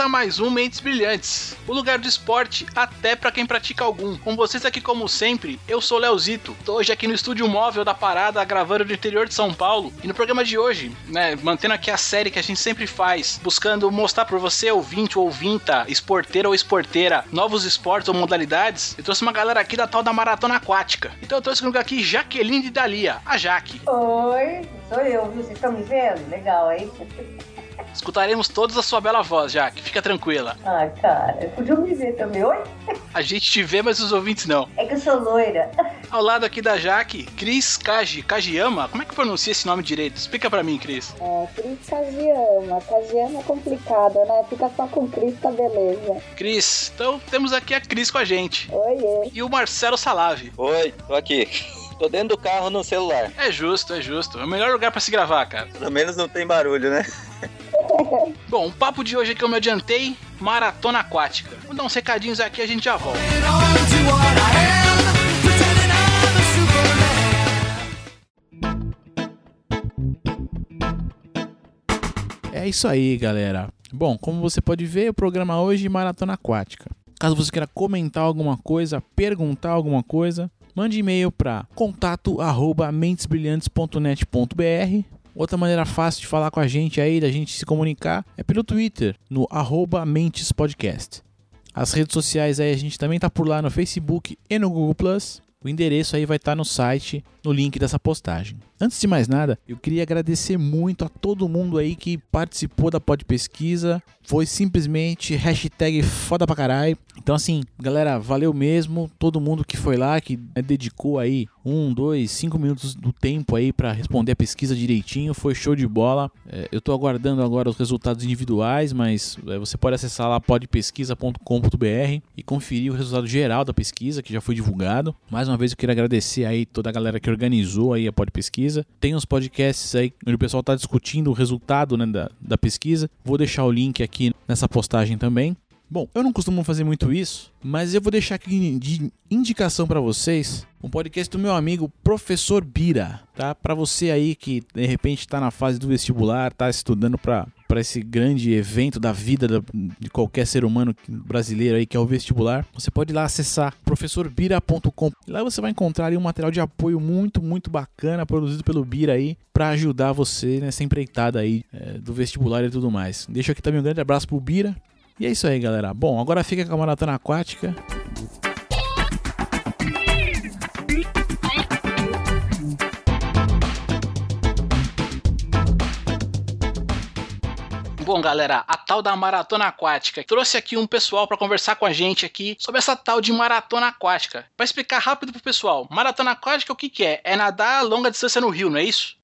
Começa mais um Mentes Brilhantes, o lugar do esporte até para quem pratica algum. Com vocês aqui como sempre, eu sou Leozito. Tô hoje aqui no estúdio móvel da Parada, gravando do interior de São Paulo. E no programa de hoje, né, mantendo aqui a série que a gente sempre faz, buscando mostrar para você, ouvinte ou ouvinta, esporteira ou esporteira, novos esportes ou modalidades, eu trouxe uma galera aqui da tal da maratona aquática. Então eu trouxe comigo aqui Jaqueline de Dalia, a Jaque. Oi, sou eu, viu? Vocês estão me vendo? Legal, hein? Escutaremos todos a sua bela voz, Jaque. Fica tranquila. Ah, cara, podia me ver também. Oi? A gente te vê, mas os ouvintes não. É que eu sou loira. Ao lado aqui da Jaque, Cris Kaji. Kajiyama? Como é que pronuncia esse nome direito? Explica pra mim, Cris. É, Cris Kajiyama. Kajiyama é complicado, né? Fica só com Cris, tá beleza. Cris, então temos aqui a Cris com a gente. Oiê. E o Marcelo Salave. Oi, tô aqui. Tô dentro do carro no celular. É justo, é justo. É o melhor lugar pra se gravar, cara. Pelo menos não tem barulho, né? Bom, o papo de hoje é que eu me adiantei, maratona aquática. Vou dar uns recadinhos aqui e a gente já volta. É isso aí, galera. Bom, como você pode ver, o programa hoje é Maratona Aquática. Caso você queira comentar alguma coisa, perguntar alguma coisa, mande e-mail para contato@mentesbrilhantes.net.br. Outra maneira fácil de falar com a gente aí, da gente se comunicar, é pelo Twitter, no arroba Mentes Podcast. As redes sociais aí a gente também tá por lá no Facebook e no Google. O endereço aí vai estar no site, no link dessa postagem. Antes de mais nada, eu queria agradecer muito a todo mundo aí que participou da pod pesquisa. Foi simplesmente hashtag foda pra caralho. Então assim, galera, valeu mesmo. Todo mundo que foi lá, que né, dedicou aí um, dois, cinco minutos do tempo aí para responder a pesquisa direitinho. Foi show de bola. É, eu tô aguardando agora os resultados individuais, mas é, você pode acessar lá podpesquisa.com.br e conferir o resultado geral da pesquisa que já foi divulgado. Mais uma vez eu queria agradecer aí toda a galera que organizou aí a pod pesquisa. Tem uns podcasts aí onde o pessoal está discutindo o resultado né, da, da pesquisa. Vou deixar o link aqui nessa postagem também. Bom, eu não costumo fazer muito isso, mas eu vou deixar aqui de indicação para vocês um podcast do meu amigo Professor Bira, tá? Para você aí que de repente está na fase do vestibular, tá estudando para para esse grande evento da vida da, de qualquer ser humano brasileiro aí que é o vestibular, você pode ir lá acessar professorbira.com. Lá você vai encontrar ali um material de apoio muito, muito bacana produzido pelo Bira aí para ajudar você nessa empreitada aí é, do vestibular e tudo mais. Deixo aqui também um grande abraço pro Bira. E é isso aí, galera. Bom, agora fica com a maratona aquática. Bom, galera, a tal da maratona aquática. Trouxe aqui um pessoal para conversar com a gente aqui sobre essa tal de maratona aquática. Para explicar rápido pro pessoal, maratona aquática o que, que é? É nadar longa distância no rio, não é isso?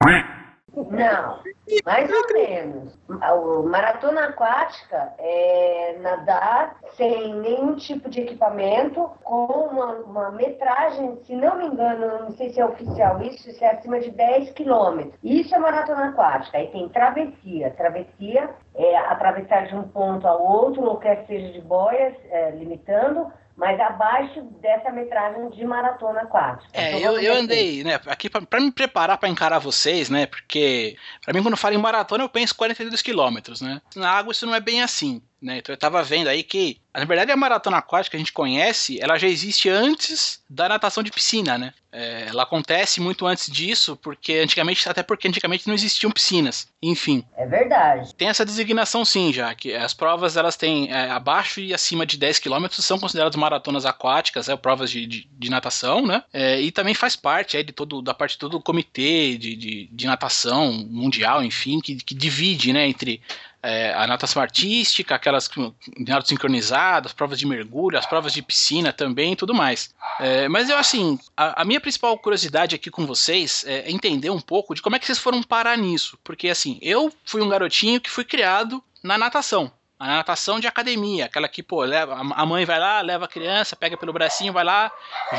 Não, mais ou menos. O maratona aquática é nadar sem nenhum tipo de equipamento, com uma, uma metragem, se não me engano, não sei se é oficial isso, se é acima de 10 quilômetros. Isso é maratona aquática. Aí tem travessia. Travessia é atravessar de um ponto ao outro, ou quer seja de boias, é, limitando mas abaixo dessa metragem de maratona aquática. É, Então, eu, eu andei, né, aqui pra, pra me preparar pra encarar vocês, né, porque pra mim quando eu falo em maratona eu penso 42 quilômetros, né. Na água isso não é bem assim, né, então eu tava vendo aí que, na verdade a maratona aquática que a gente conhece, ela já existe antes da natação de piscina, né. É, ela acontece muito antes disso, porque antigamente, até porque antigamente não existiam piscinas, enfim. É verdade. Tem essa designação sim, já que as provas elas têm é, abaixo e acima de 10 km são consideradas maratonas aquáticas, é, provas de, de, de natação, né? É, e também faz parte é, de todo, da parte de todo o comitê de, de, de natação mundial, enfim, que, que divide né, entre é, a natação artística, aquelas nado sincronizado, as provas de mergulho, as provas de piscina também e tudo mais. É, mas eu, assim, a, a, minha principal curiosidade aqui com vocês é entender um pouco de como é que vocês foram parar nisso. Porque, assim, eu fui um garotinho que fui criado na natação. A natação de academia, aquela que, pô, leva, a mãe vai lá, leva a criança, pega pelo bracinho, vai lá,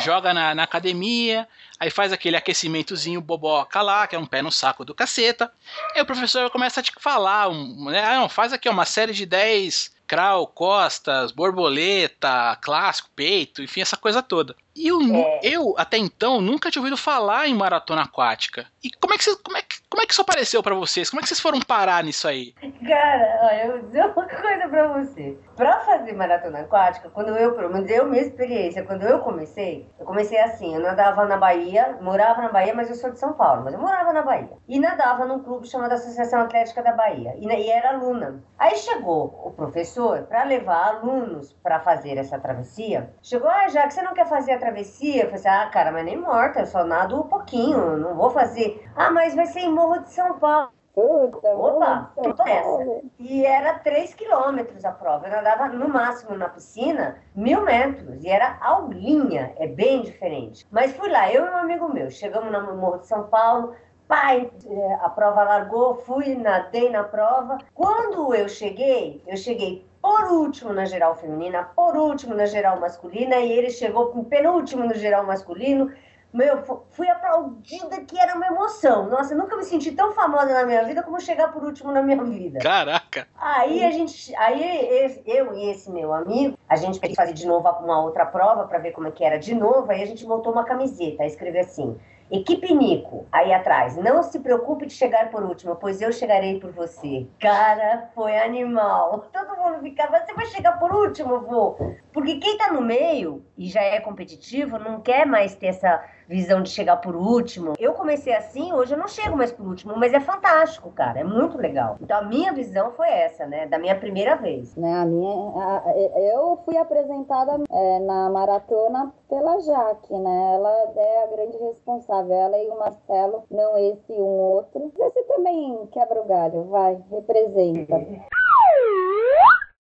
joga na, na academia, aí faz aquele aquecimentozinho boboca lá, que é um pé no saco do caceta. Aí o professor começa a te falar, um, né, ah, não, faz aqui uma série de 10 crawl, costas, borboleta, clássico, peito, enfim, essa coisa toda. E eu, É. eu, até então, nunca tinha ouvido falar em maratona aquática. E como é que, você, como é que, como é que isso apareceu pra vocês? Como é que vocês foram parar nisso aí? Cara, olha, eu vou dizer uma coisa pra você. Pra fazer maratona aquática, quando eu, pelo menos eu, minha experiência, quando eu comecei, eu comecei assim, eu nadava na Bahia, morava na Bahia, mas eu sou de São Paulo, mas eu morava na Bahia. E nadava num clube chamado Associação Atlética da Bahia, e, e era aluna. Aí chegou o professor pra levar alunos pra fazer essa travessia. Chegou, ah, já que você não quer fazer a travessia, eu falei assim, ah, cara, mas nem morta, eu só nado um pouquinho, não vou fazer. Ah, mas vai ser em Morro de São Paulo. Puta, Opa, tô nessa. bom. E era 3 quilômetros a prova. Eu nadava no máximo na piscina mil metros. E era aulinha, é bem diferente. Mas fui lá, eu e um amigo meu. Chegamos no Morro de São Paulo. Pai, eh, a prova largou, fui, nadei na prova. Quando eu cheguei, eu cheguei por último na geral feminina, por último na geral masculina, e ele chegou em penúltimo no geral masculino. Meu, fu- fui aplaudida que era uma emoção. Nossa, nunca me senti tão famosa na minha vida como chegar por último na minha vida. Caraca! Aí a gente, aí eu e esse meu amigo, a gente queria fazer de novo uma outra prova para ver como é que era de novo. Aí a gente montou uma camiseta, escreveu assim: Equipe Nico, aí atrás, não se preocupe de chegar por último, pois eu chegarei por você. Cara, foi animal. Todo mundo ficava, você vai chegar por último, vô? Porque quem tá no meio e já é competitivo não quer mais ter essa visão de chegar por último. Eu comecei assim, hoje eu não chego mais por último, mas é fantástico, cara, é muito legal. Então a minha visão foi essa, né, da minha primeira vez. Né, a minha, a- eu fui apresentada é, na maratona pela Jaque, né? Ela é a grande responsável. Ela e o Marcelo, não esse e um outro. Você também quebra o galho, vai, representa.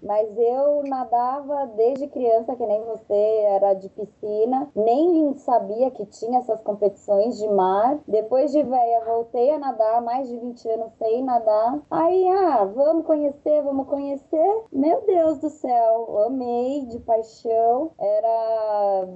Mas eu nadava desde criança, que nem você, era de piscina, nem sabia que tinha essas competições de mar. Depois de velha, voltei a nadar, mais de 20 anos sem nadar. Aí, ah, vamos conhecer, vamos conhecer. Meu Deus do céu, amei de paixão. Era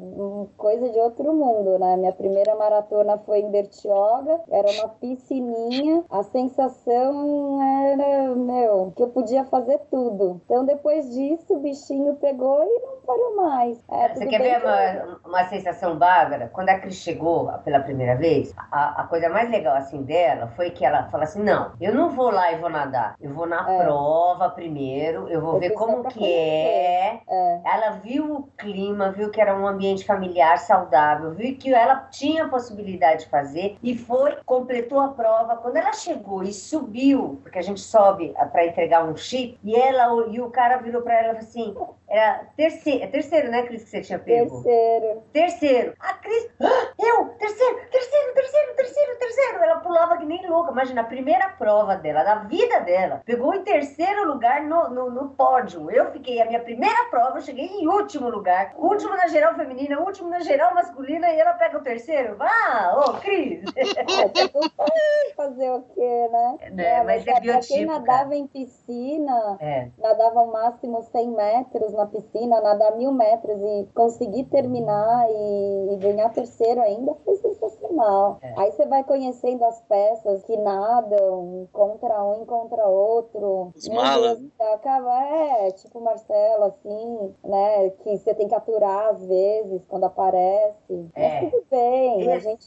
coisa de outro mundo, né? Minha primeira maratona foi em Bertioga, era uma piscininha. A sensação era, meu, que eu podia fazer tudo. Então, depois disso, o bichinho pegou e não parou mais. É, Você quer ver uma, uma sensação bárbara? Quando a Cris chegou pela primeira vez, a, a coisa mais legal assim dela foi que ela falou assim: não, eu não vou lá e vou nadar. Eu vou na É. prova primeiro, eu vou Eu ver como que é. É. Ela viu o clima, viu que era um ambiente familiar saudável, viu que ela tinha a possibilidade de fazer e foi, completou a prova. Quando ela chegou e subiu, porque a gente sobe para entregar um chip, e ela e o cara virou para ela e falou assim: era terceiro, é terceiro, né, Cris, que você tinha pego? Terceiro. Terceiro. A Cris, "Ah, eu, terceiro, terceiro, terceiro, terceiro, terceiro. Ela pulava que nem louca. Imagina, a primeira prova dela, da vida dela, pegou em terceiro lugar no, no, no pódio. Eu fiquei, a minha primeira prova, eu cheguei em último lugar. Último na geral feminina, último na geral masculina e ela pega o terceiro. Ah, ô, Cris. É, pra fazer o quê, né? É, mas é pra- pra quem biotipo, nadava em piscina, É. nadava máximo 100 metros na piscina, nadar mil metros e conseguir terminar e, e ganhar terceiro ainda foi sensacional. É. Aí você vai conhecendo as peças que nadam contra um e contra outro. Os malas, Deus, Acaba, é, tipo o Marcelo, assim, né? Que você tem que aturar às vezes quando aparece. É. Mas tudo bem, a gente.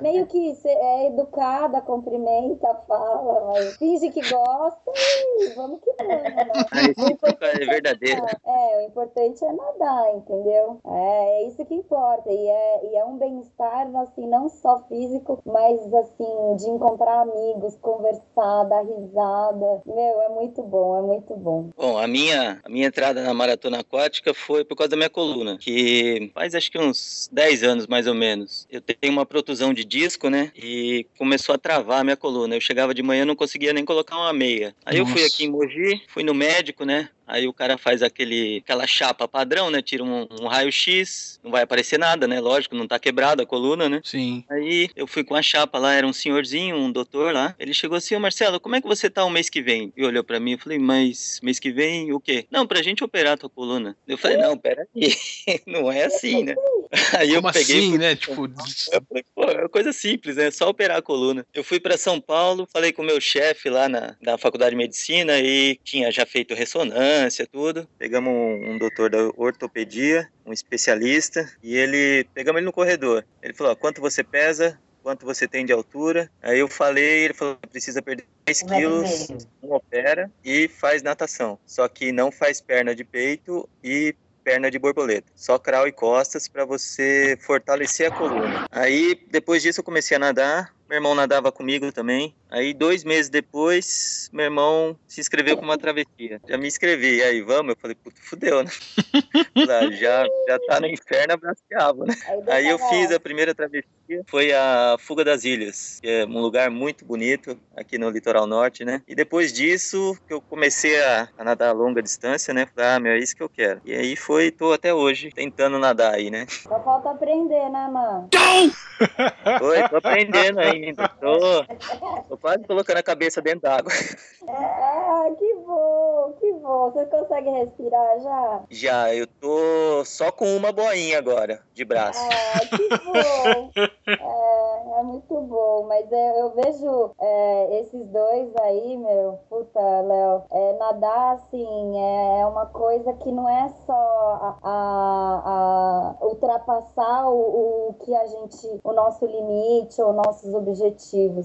Meio que é educada, cumprimenta, fala, mas finge que gosta e vamos que vamos, né? Recíproca é verdadeira. É, o importante é nadar, entendeu? É, é isso que importa. E é, e é um bem-estar, assim, não só físico, mas, assim, de encontrar amigos, conversar, dar risada. Meu, é muito bom, é muito bom. Bom, a minha, a minha entrada na maratona aquática foi por causa da minha coluna, que faz acho que uns 10 anos mais ou menos. Eu tenho uma protusão de disco, né? E começou a travar a minha coluna. Eu chegava de manhã não conseguia nem colocar uma meia. Aí eu fui Nossa. aqui em Mogi, fui no médico, né? Aí o cara faz aquele, aquela chapa padrão, né? Tira um, um raio-x, não vai aparecer nada, né? Lógico, não tá quebrada a coluna, né? Sim. Aí eu fui com a chapa lá, era um senhorzinho, um doutor lá. Ele chegou assim, ô Marcelo, como é que você tá o mês que vem? E olhou pra mim e falei, mas mês que vem o quê? Não, pra gente operar a tua coluna. Eu falei, não, peraí, não é assim, né? Aí eu Como peguei. assim, né? Tipo, eu falei, pô, é uma coisa simples, né? Só operar a coluna. Eu fui pra São Paulo, falei com o meu chefe lá na, na faculdade de medicina e tinha já feito ressonância, tudo. Pegamos um, um doutor da ortopedia, um especialista, e ele pegamos ele no corredor. Ele falou: ó, quanto você pesa? quanto você tem de altura. Aí eu falei, ele falou precisa perder 10 quilos, não opera e faz natação. Só que não faz perna de peito e perna de borboleta, só crawl e costas para você fortalecer a coluna. Aí depois disso eu comecei a nadar, meu irmão nadava comigo também. Aí, dois meses depois, meu irmão se inscreveu com uma travessia. Já me inscrevi. E aí, vamos? Eu falei, puta, fudeu, né? já, já tá no inferno, abraçava, né? Aí, eu fiz a primeira travessia. Foi a Fuga das Ilhas, que é um lugar muito bonito aqui no litoral norte, né? E depois disso, que eu comecei a, a nadar a longa distância, né? Falei, ah, meu, é isso que eu quero. E aí foi, tô até hoje tentando nadar aí, né? Só falta aprender, né, mano? Foi, tô aprendendo aí ainda. Tô, tô quase colocando a cabeça dentro d'água. Ah, que bom, que bom. Você consegue respirar já? Já, eu tô só com uma boinha agora, de braço. Ah, que bom. é, é muito bom. Mas é, eu vejo é, esses dois aí, meu, puta, Léo, é, nadar assim é uma coisa que não é só a, a, a ultrapassar o, o que a gente, o nosso limite ou nossos objetivos.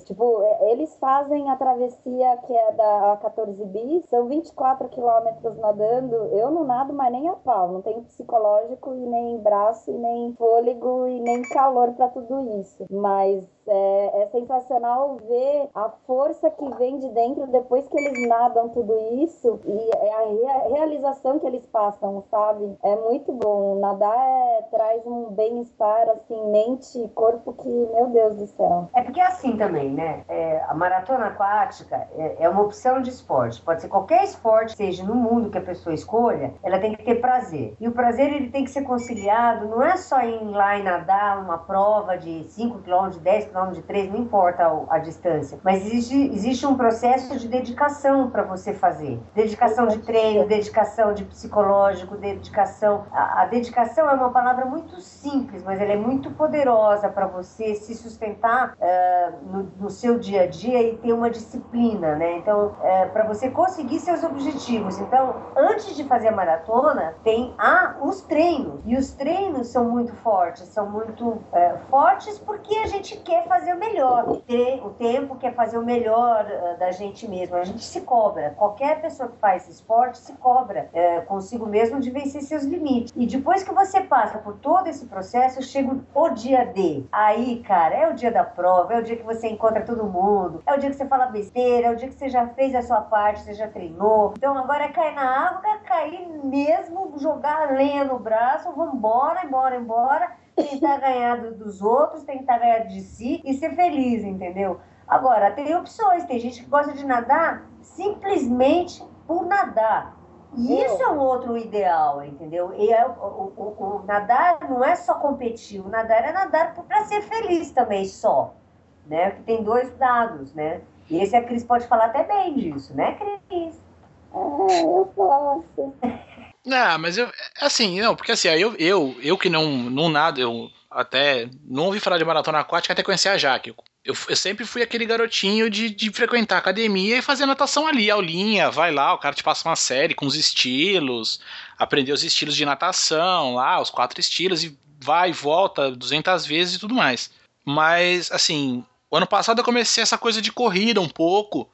Tipo, é, eles fazem a travessia que é da 14 bis, são 24 quilômetros nadando. Eu não nado mais nem a pau, não tenho psicológico e nem braço e nem fôlego e nem calor para tudo isso. Mas é, é, sensacional ver a força que vem de dentro depois que eles nadam tudo isso e é a rea realização que eles passam, sabe? É muito bom. Nadar é, traz um bem-estar, assim, mente e corpo que, meu Deus do céu. É porque é assim também, né? É, a maratona aquática é, é, uma opção de esporte. Pode ser qualquer esporte, seja no mundo que a pessoa escolha, ela tem que ter prazer. E o prazer ele tem que ser conciliado, não é só ir lá e nadar uma prova de 5 km, de 10 km quilômetros, de 3, não importa a, a, distância. Mas existe, existe um processo de dedicação para você fazer. Dedicação de treino, dedicação de psicológico, dedicação. A, a dedicação é uma palavra muito simples, mas ela é muito poderosa para você se sustentar uh, no, no, seu dia a dia e ter uma disciplina, né? Então, uh, para você conseguir seus objetivos. Então, antes de fazer a maratona, tem a, os treinos. E os treinos são muito fortes, são muito uh, fortes porque a gente quer fazer o melhor. O tempo quer fazer o melhor uh, da gente mesmo. A gente se cobra. Qualquer pessoa que faz esporte se cobra uh, consigo mesmo de vencer seus limites. E depois que você passa por todo esse processo, chega o dia D. Aí, cara, é o dia da prova, é o dia que você encontra todo mundo, é o dia que você fala besteira, é o dia que você já fez a sua parte, você já treinou. Então agora é cair na água, cair mesmo, jogar a lenha no braço, vambora, embora, embora tentar ganhar dos outros, tentar ganhar de si e ser feliz, entendeu? Agora, tem opções, tem gente que gosta de nadar simplesmente por nadar. E isso é um outro ideal, entendeu? E é, o, o, o, nadar não é só competir, o nadar é nadar para ser feliz também só, né? Que tem dois lados, né? E esse a Cris pode falar até bem disso, né, Cris? É, eu posso. Não, mas eu. Assim, não, porque assim, eu, eu, eu que não, não nada, eu até não ouvi falar de maratona aquática até conhecer a Jaque. Eu, eu sempre fui aquele garotinho de, de frequentar academia e fazer natação ali, aulinha, vai lá, o cara te passa uma série com os estilos, aprender os estilos de natação lá, os quatro estilos, e vai e volta 200 vezes e tudo mais. Mas, assim, o ano passado eu comecei essa coisa de corrida um pouco,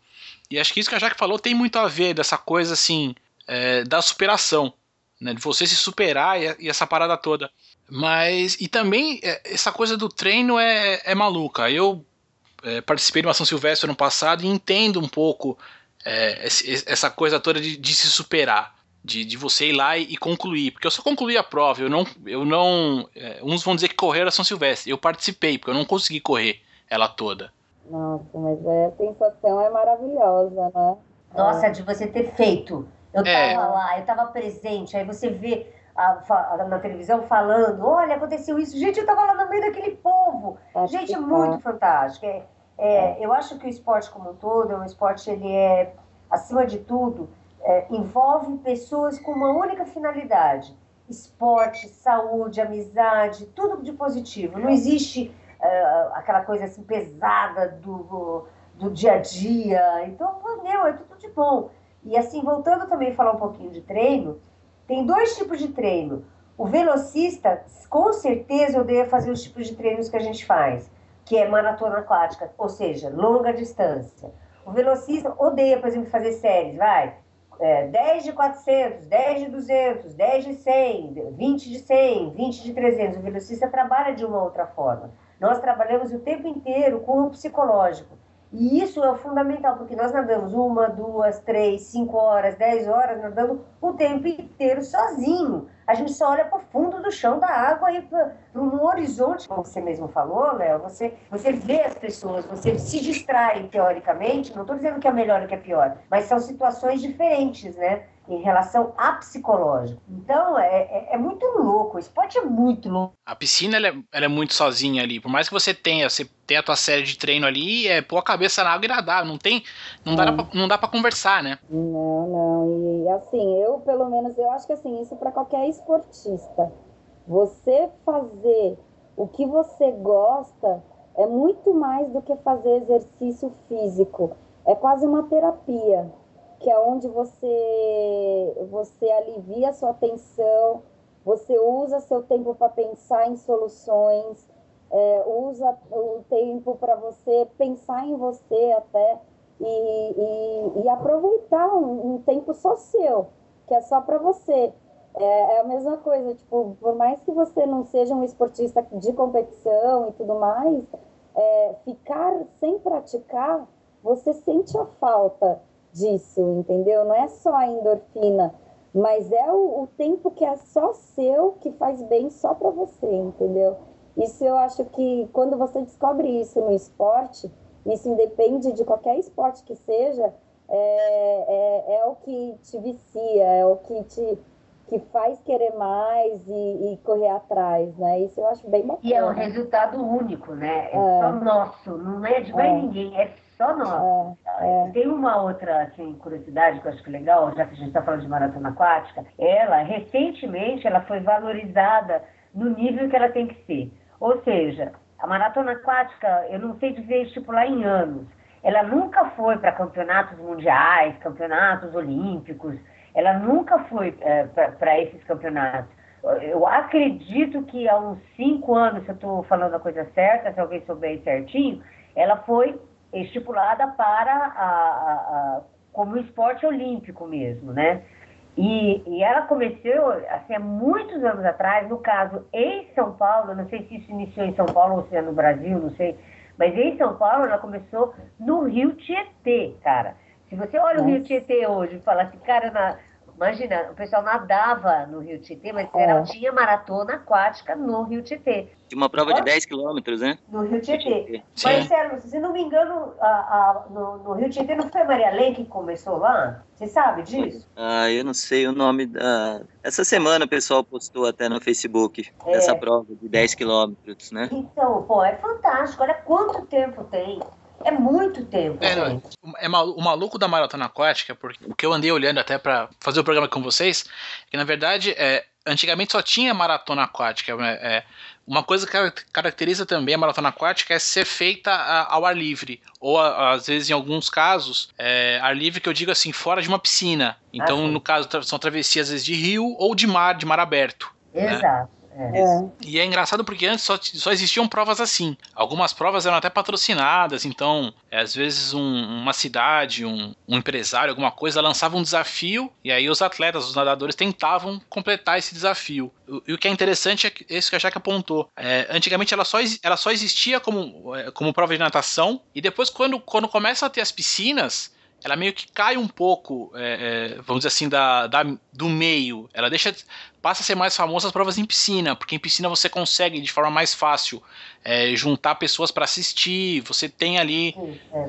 e acho que isso que a Jaque falou tem muito a ver dessa coisa, assim, é, da superação né? De você se superar e, e, essa parada toda. Mas, e também, é, essa coisa do treino é, é maluca. Eu é, participei de uma São Silvestre no passado e entendo um pouco é, essa coisa toda de, de se superar. De, de, você ir lá e, e, concluir. Porque eu só concluí a prova. Eu não. Eu não é, uns vão dizer que correram a São Silvestre. Eu participei, porque eu não consegui correr ela toda. Nossa, mas a sensação é maravilhosa, né? Nossa, é. de você ter feito eu é. tava lá, eu tava presente, aí você vê a, a, na televisão falando, olha, aconteceu isso. Gente, eu tava lá no meio daquele povo. Acho Gente, muito é. fantástico. É, é, eu acho que o esporte como um todo, é um esporte, ele é, acima de tudo, é, envolve pessoas com uma única finalidade. Esporte, saúde, amizade, tudo de positivo. Não existe uh, aquela coisa assim pesada do, do dia a dia. Então, meu, é tudo de bom. E assim, voltando também a falar um pouquinho de treino, tem dois tipos de treino. O velocista, com certeza, devo fazer os tipos de treinos que a gente faz. que é maratona aquática, ou seja, longa distância. O velocista odeia, por exemplo, fazer séries, vai, é, 10 de 400, 10 de 200, 10 de 100, 20 de 100, 20 de 300. O velocista trabalha de uma outra forma. Nós trabalhamos o tempo inteiro com o psicológico. E isso é fundamental, porque nós nadamos uma, duas, três, cinco horas, dez horas, nadando o tempo inteiro sozinho. A gente só olha para o fundo do chão da água e para um horizonte, como você mesmo falou, Léo, você, você vê as pessoas, você se distrai teoricamente, não estou dizendo que é melhor ou que é pior, mas são situações diferentes, né? Em relação a psicológico. Então, é, é, é, muito louco. O esporte é muito louco. A piscina, ela é, ela é, muito sozinha ali. Por mais que você tenha, você tenha a tua série de treino ali, é pôr a cabeça na água e nadar. Não tem, não, dá, pra, não dá pra conversar, né? Não, não. E assim, eu pelo menos, eu acho que assim, isso para qualquer esportista. Você fazer o que você gosta é muito mais do que fazer exercício físico. É quase uma terapia que é onde você, você alivia a sua atenção, você usa seu tempo para pensar em soluções, é, usa o tempo para você pensar em você até e, e, e aproveitar um, um, tempo só seu, que é só para você. É, é, a mesma coisa, tipo, por mais que você não seja um esportista de competição e tudo mais, é, ficar sem praticar, você sente a falta disso, entendeu? Não é só a endorfina, mas é o, o tempo que é só seu, que faz bem só para você, entendeu? Isso eu acho que quando você descobre isso no esporte, isso independe de qualquer esporte que seja, é, é, é o que te vicia, é o que te que faz querer mais e, e, correr atrás, né? Isso eu acho bem bacana. E é um resultado único, né? É, é. só nosso, não é de mais é. ninguém, é só nós. É, é. Tem uma outra assim, curiosidade que eu acho que é legal, já que a gente está falando de maratona aquática. Ela, recentemente, ela foi valorizada no nível que ela tem que ser. Ou seja, a maratona aquática, eu não sei dizer estipular em anos, ela nunca foi para campeonatos mundiais, campeonatos olímpicos, ela nunca foi é, para esses campeonatos. Eu acredito que há uns cinco anos, se eu estou falando a coisa certa, se alguém souber certinho, ela foi estipulada para a, a, como esporte olímpico mesmo, né? E, e, ela começou, assim, há muitos anos atrás, no caso em São Paulo, não sei se isso iniciou em São Paulo ou se é no Brasil, não sei, mas em São Paulo ela começou no Rio Tietê, cara. Se você olha Nossa. o Rio Tietê hoje e fala assim, cara, na, Imagina, o pessoal nadava no Rio Tietê, mas é. tinha maratona aquática no Rio Tietê. Tinha uma prova de 10 quilômetros, né? No Rio Tietê. Mas, sério, se não me engano, a, a, no, no, Rio Tietê não foi a Maria Lei que começou lá? Você sabe disso? Ah, eu não sei o nome da... Essa semana o pessoal postou até no Facebook é. essa prova de 10 quilômetros, né? Então, pô, é fantástico. Olha quanto tempo tem. É muito tempo. É, gente. é o maluco da maratona aquática, porque o que eu andei olhando até para fazer o programa com vocês, é que na verdade é, antigamente só tinha maratona aquática. É, é, uma coisa que caracteriza também a maratona aquática é ser feita ao ar livre. Ou, às vezes, em alguns casos, é, ar livre que eu digo assim, fora de uma piscina. Então, ah, no caso, são travessias às vezes de rio ou de mar, de mar aberto. Né? Exato. Né? É. E é engraçado porque antes só, só existiam provas assim. Algumas provas eram até patrocinadas, então, é, às vezes, um, uma cidade, um, um, empresário, alguma coisa, lançava um desafio e aí os atletas, os nadadores, tentavam completar esse desafio. E o que é interessante é isso que a Jaque apontou. É, antigamente ela só, ela só existia como, é, como prova de natação, e depois, quando, quando começa a ter as piscinas ela meio que cai um pouco, é, é, vamos dizer assim, da, da, do meio. Ela deixa passa a ser mais famosa as provas em piscina, porque em piscina você consegue de forma mais fácil é, juntar pessoas para assistir, você tem ali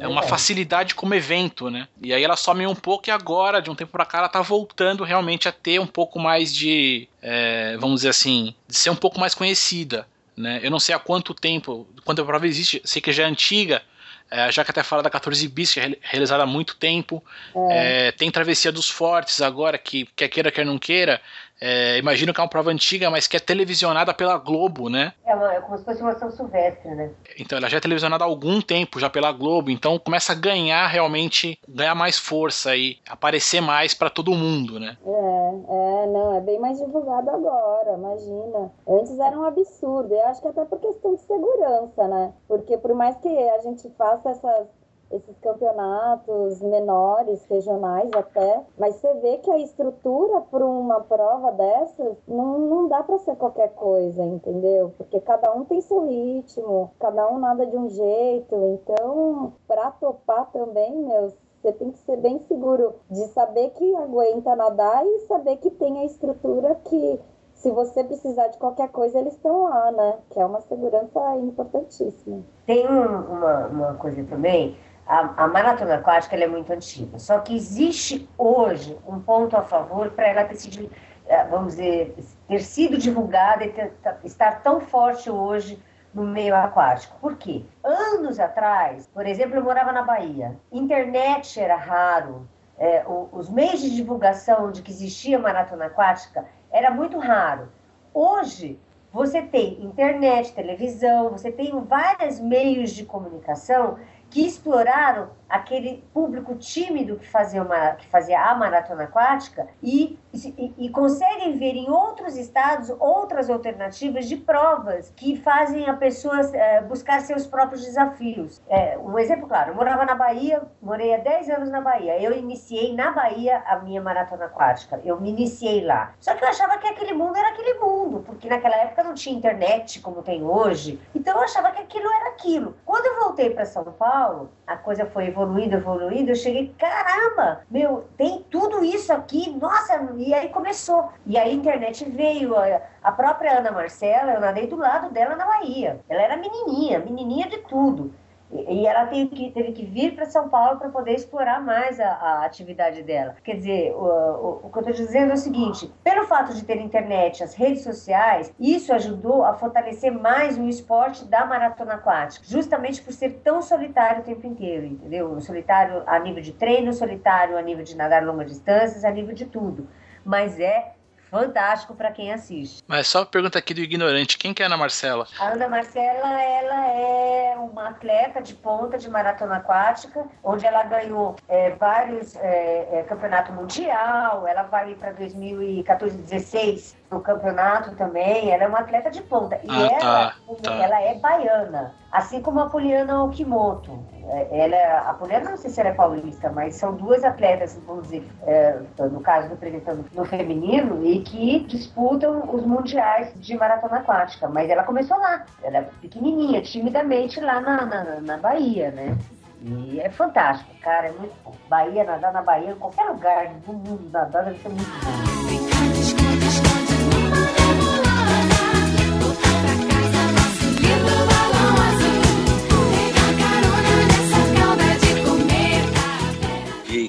é, uma facilidade como evento, né? E aí ela some um pouco e agora, de um tempo para cá, ela tá voltando realmente a ter um pouco mais de, é, vamos dizer assim, de ser um pouco mais conhecida. Né? Eu não sei há quanto tempo, quanto a prova existe, sei que já é antiga, é, já que até fala da 14 bis, que é realizada há muito tempo. É. É, tem Travessia dos Fortes agora, que quer queira, quer não queira, É, imagino que é uma prova antiga, mas que é televisionada pela Globo, né? É, uma, é como se fosse uma São Silvestre, né? Então ela já é televisionada há algum tempo, já pela Globo, então começa a ganhar realmente, ganhar mais força e aparecer mais para todo mundo, né? É, é, não, é bem mais divulgado agora, imagina. Antes era um absurdo, eu acho que até por questão de segurança, né? Porque por mais que a gente faça essas esses campeonatos menores, regionais até, mas você vê que a estrutura para uma prova dessas não, não dá para ser qualquer coisa, entendeu? Porque cada um tem seu ritmo, cada um nada de um jeito, então para topar também, meus você tem que ser bem seguro de saber que aguenta nadar e saber que tem a estrutura que se você precisar de qualquer coisa, eles estão lá, né? Que é uma segurança importantíssima. Tem uma, uma coisa também a, a maratona aquática é muito antiga, só que existe hoje um ponto a favor para ela ter sido, eh, vamos dizer, ter sido divulgada e ter, estar tão forte hoje no meio aquático. Por quê? Anos atrás, por exemplo, eu morava na Bahia, internet era raro, é, os meios de divulgação de que existia maratona aquática era muito raro. Hoje, você tem internet, televisão, você tem vários meios de comunicação que exploraram aquele público tímido que fazia, uma, que fazia a maratona aquática e, e, e, conseguem ver em outros estados outras alternativas de provas que fazem a pessoa é, buscar seus próprios desafios. É, um exemplo claro, eu morava na Bahia, morei há 10 anos na Bahia. Eu iniciei na Bahia a minha maratona aquática. Eu me iniciei lá. Só que eu achava que aquele mundo era aquele mundo, porque naquela época não tinha internet como tem hoje. Então eu achava que aquilo era aquilo. Quando eu voltei para São Paulo, a coisa foi evoluindo evoluindo, eu cheguei, caramba, meu, tem tudo isso aqui, nossa, e aí começou. E a internet veio, a própria Ana Marcela, eu nadei do lado dela na Bahia. Ela era menininha, menininha de tudo. E ela teve que, teve que vir para São Paulo para poder explorar mais a, a, atividade dela. Quer dizer, o, o, o que eu estou dizendo é o seguinte: pelo fato de ter internet, as redes sociais, isso ajudou a fortalecer mais o esporte da maratona aquática, justamente por ser tão solitário o tempo inteiro, entendeu? Solitário a nível de treino, solitário a nível de nadar longas distâncias, a nível de tudo. Mas é fantástico para quem assiste. Mas só pergunta aqui do ignorante, quem que é a Ana Marcela? A Ana Marcela, ela é uma atleta de ponta de maratona aquática, onde ela ganhou é, vários é, é, campeonato mundial, ela vai para 2014, 16 no campeonato também, ela é uma atleta de ponta. E ah, ela, tá, tá. ela é baiana, assim como a Poliana Okimoto. É, ela, é, a Poliana não sei se ela é paulista, mas são duas atletas, vamos dizer, é, no caso representando no feminino, e que disputam os mundiais de maratona aquática. Mas ela começou lá, ela é pequenininha, timidamente lá na, na, na Bahia, né? E é fantástico, cara, é muito bom. Bahia, nadar na Bahia, em qualquer lugar do mundo nadar deve ser muito bom.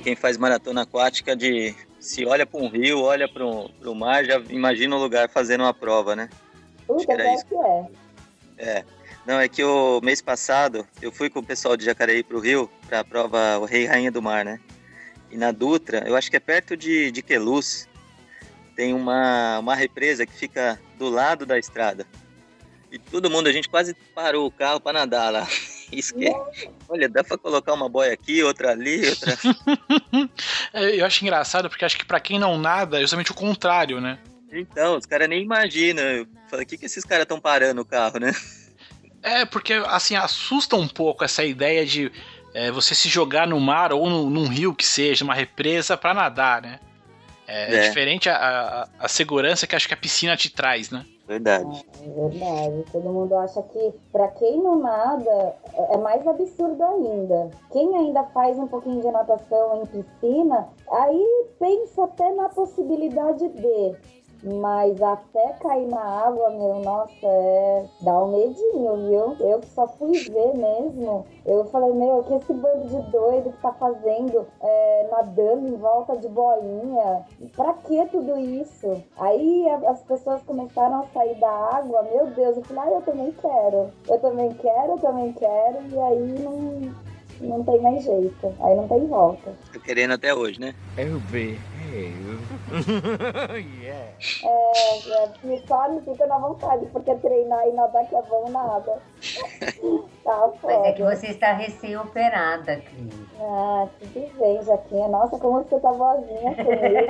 Quem faz maratona aquática de se olha para um rio, olha para o mar, já imagina o lugar fazendo uma prova, né? Acho que era isso. que é. É. Não, é que o mês passado eu fui com o pessoal de Jacareí para o Rio para a prova o Rei e Rainha do Mar, né? E na Dutra, eu acho que é perto de, de Queluz, tem uma, uma represa que fica do lado da estrada. E todo mundo, a gente quase parou o carro para nadar lá. Isso que, olha, dá para colocar uma boia aqui, outra ali, outra. É, eu acho engraçado porque acho que para quem não nada é justamente o contrário, né? Então, os caras nem imaginam. Eu falei, o que, que esses caras estão parando o carro, né? É, porque assim, assusta um pouco essa ideia de é, você se jogar no mar ou no, num rio que seja, uma represa, para nadar, né? É, é. diferente a, a, a, segurança que acho que a piscina te traz, né? Verdade. É, verdade. Todo mundo acha que para quem não nada é mais absurdo ainda. Quem ainda faz um pouquinho de natação em piscina, aí pensa até na possibilidade de mas até cair na água, meu, nossa, é. dá um medinho, viu? Eu que só fui ver mesmo. Eu falei, meu, o que esse bando de doido que tá fazendo é, nadando em volta de boinha? Pra que tudo isso? Aí as pessoas começaram a sair da água, meu Deus, eu falei, ah, eu também quero. Eu também quero, eu também quero, e aí não não tem mais jeito. Aí não tem volta. Tô querendo até hoje, né? Eu ver. Yeah. É, me me fica na vontade, porque treinar e nadar que é bom nada. tá. Mas é que você está recém-operada, Cris. Ah, tudo bem, Jaquinha. Nossa, como você tá boazinha comigo.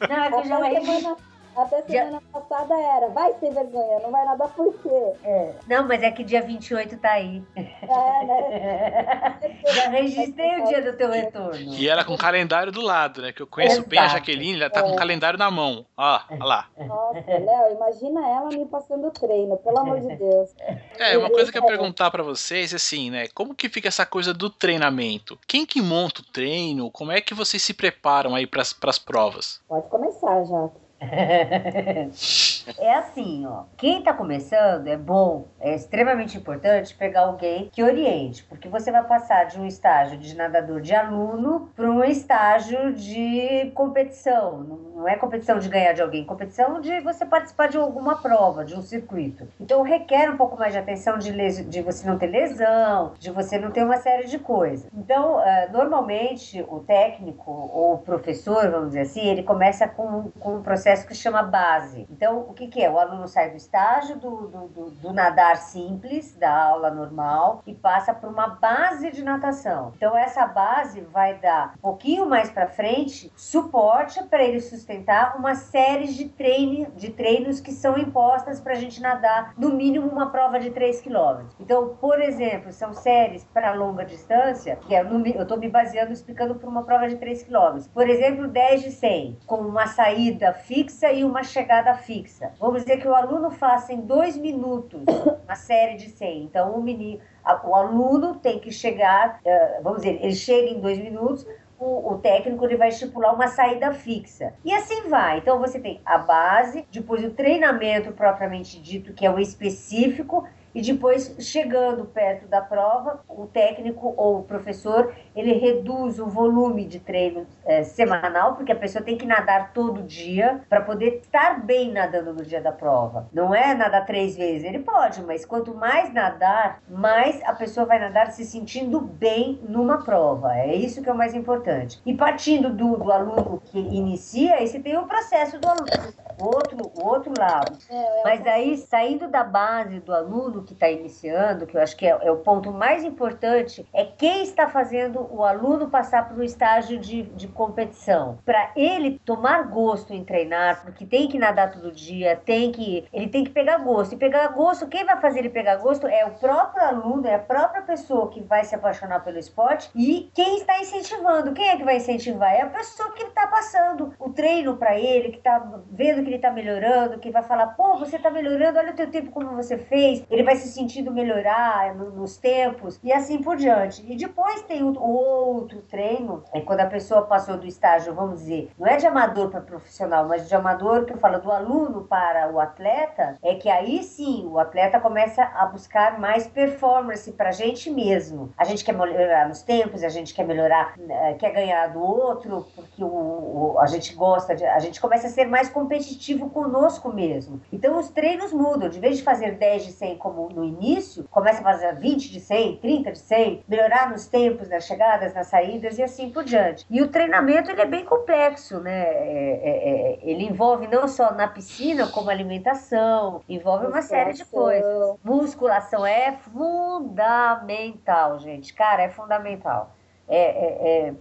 Não, é que já é... até semana Já... passada era, vai sem vergonha, não vai nada por quê? É. Não, mas é que dia 28 tá aí. É, né? Já registrei o dia do teu retorno. E ela com o calendário do lado, né? Que eu conheço Exato. bem a Jaqueline, ela tá é. com o calendário na mão. Ó, olha lá. Nossa, Léo, imagina ela me passando treino, pelo amor de Deus. É, uma coisa que eu ia perguntar para vocês, assim, né? Como que fica essa coisa do treinamento? Quem que monta o treino? Como é que vocês se preparam aí para as provas? Pode começar, Jaque. é assim, ó. Quem tá começando é bom, é extremamente importante pegar alguém que oriente, porque você vai passar de um estágio de nadador de aluno para um estágio de competição. Não é competição de ganhar de alguém, competição de você participar de alguma prova, de um circuito. Então requer um pouco mais de atenção de, les... de você não ter lesão, de você não ter uma série de coisas. Então, uh, normalmente o técnico ou o professor, vamos dizer assim, ele começa com, com um processo processo que chama base. Então, o que, que é? O aluno sai do estágio do, do, do, do nadar simples, da aula normal, e passa para uma base de natação. Então, essa base vai dar um pouquinho mais para frente suporte para ele sustentar uma série de, treino, de treinos que são impostas para a gente nadar no mínimo uma prova de 3 km. Então, por exemplo, são séries para longa distância, que é no, eu estou me baseando explicando para uma prova de 3 km. Por exemplo, 10 de 100, com uma saída fixa fixa e uma chegada fixa. Vamos dizer que o aluno faça em dois minutos uma série de 100. Então, o, menino, o aluno tem que chegar, eh, vamos dizer, ele chega em dois minutos, o, o, técnico ele vai estipular uma saída fixa. E assim vai. Então você tem a base, depois o treinamento propriamente dito, que é o específico, e depois, chegando perto da prova, o técnico ou o professor, ele reduz o volume de treino é, semanal, porque a pessoa tem que nadar todo dia para poder estar bem nadando no dia da prova. Não é nadar três vezes, ele pode, mas quanto mais nadar, mais a pessoa vai nadar se sentindo bem numa prova. É isso que é o mais importante. E partindo do, do aluno que inicia, aí você tem o processo do aluno, outro, o outro lado. É, mas aí, saindo da base do aluno, que está iniciando, que eu acho que é, é, o ponto mais importante, é quem está fazendo o aluno passar para o estágio de, de competição. Para ele tomar gosto em treinar, porque tem que nadar todo dia, tem que ele tem que pegar gosto. E pegar gosto, quem vai fazer ele pegar gosto é o próprio aluno, é a própria pessoa que vai se apaixonar pelo esporte e quem está incentivando. Quem é que vai incentivar? É a pessoa que está passando o treino para ele, que está vendo que ele está melhorando, que vai falar: pô, você está melhorando, olha o teu tempo como você fez. Ele vai se sentindo melhorar no, nos tempos e assim por diante. E depois tem o, outro treino, é quando a pessoa passou do estágio, vamos dizer, não é de amador para profissional, mas de amador que eu falo do aluno para o atleta, é que aí sim o atleta começa a buscar mais performance para a gente mesmo. A gente quer melhorar nos tempos, a gente quer melhorar, eh, quer ganhar do outro, porque o, o, a gente gosta de. A gente começa a ser mais competitivo conosco mesmo. Então os treinos mudam. De vez de fazer 10 de 100 como no, início, começa a fazer 20 de 100, 30 de 100, melhorar nos tempos, nas chegadas, nas saídas e assim por diante. E o treinamento ele é bem complexo, né? É, é, é, ele envolve não só na piscina, como alimentação, envolve uma série de coisas. Musculação é fundamental, gente. Cara, é fundamental é, é, é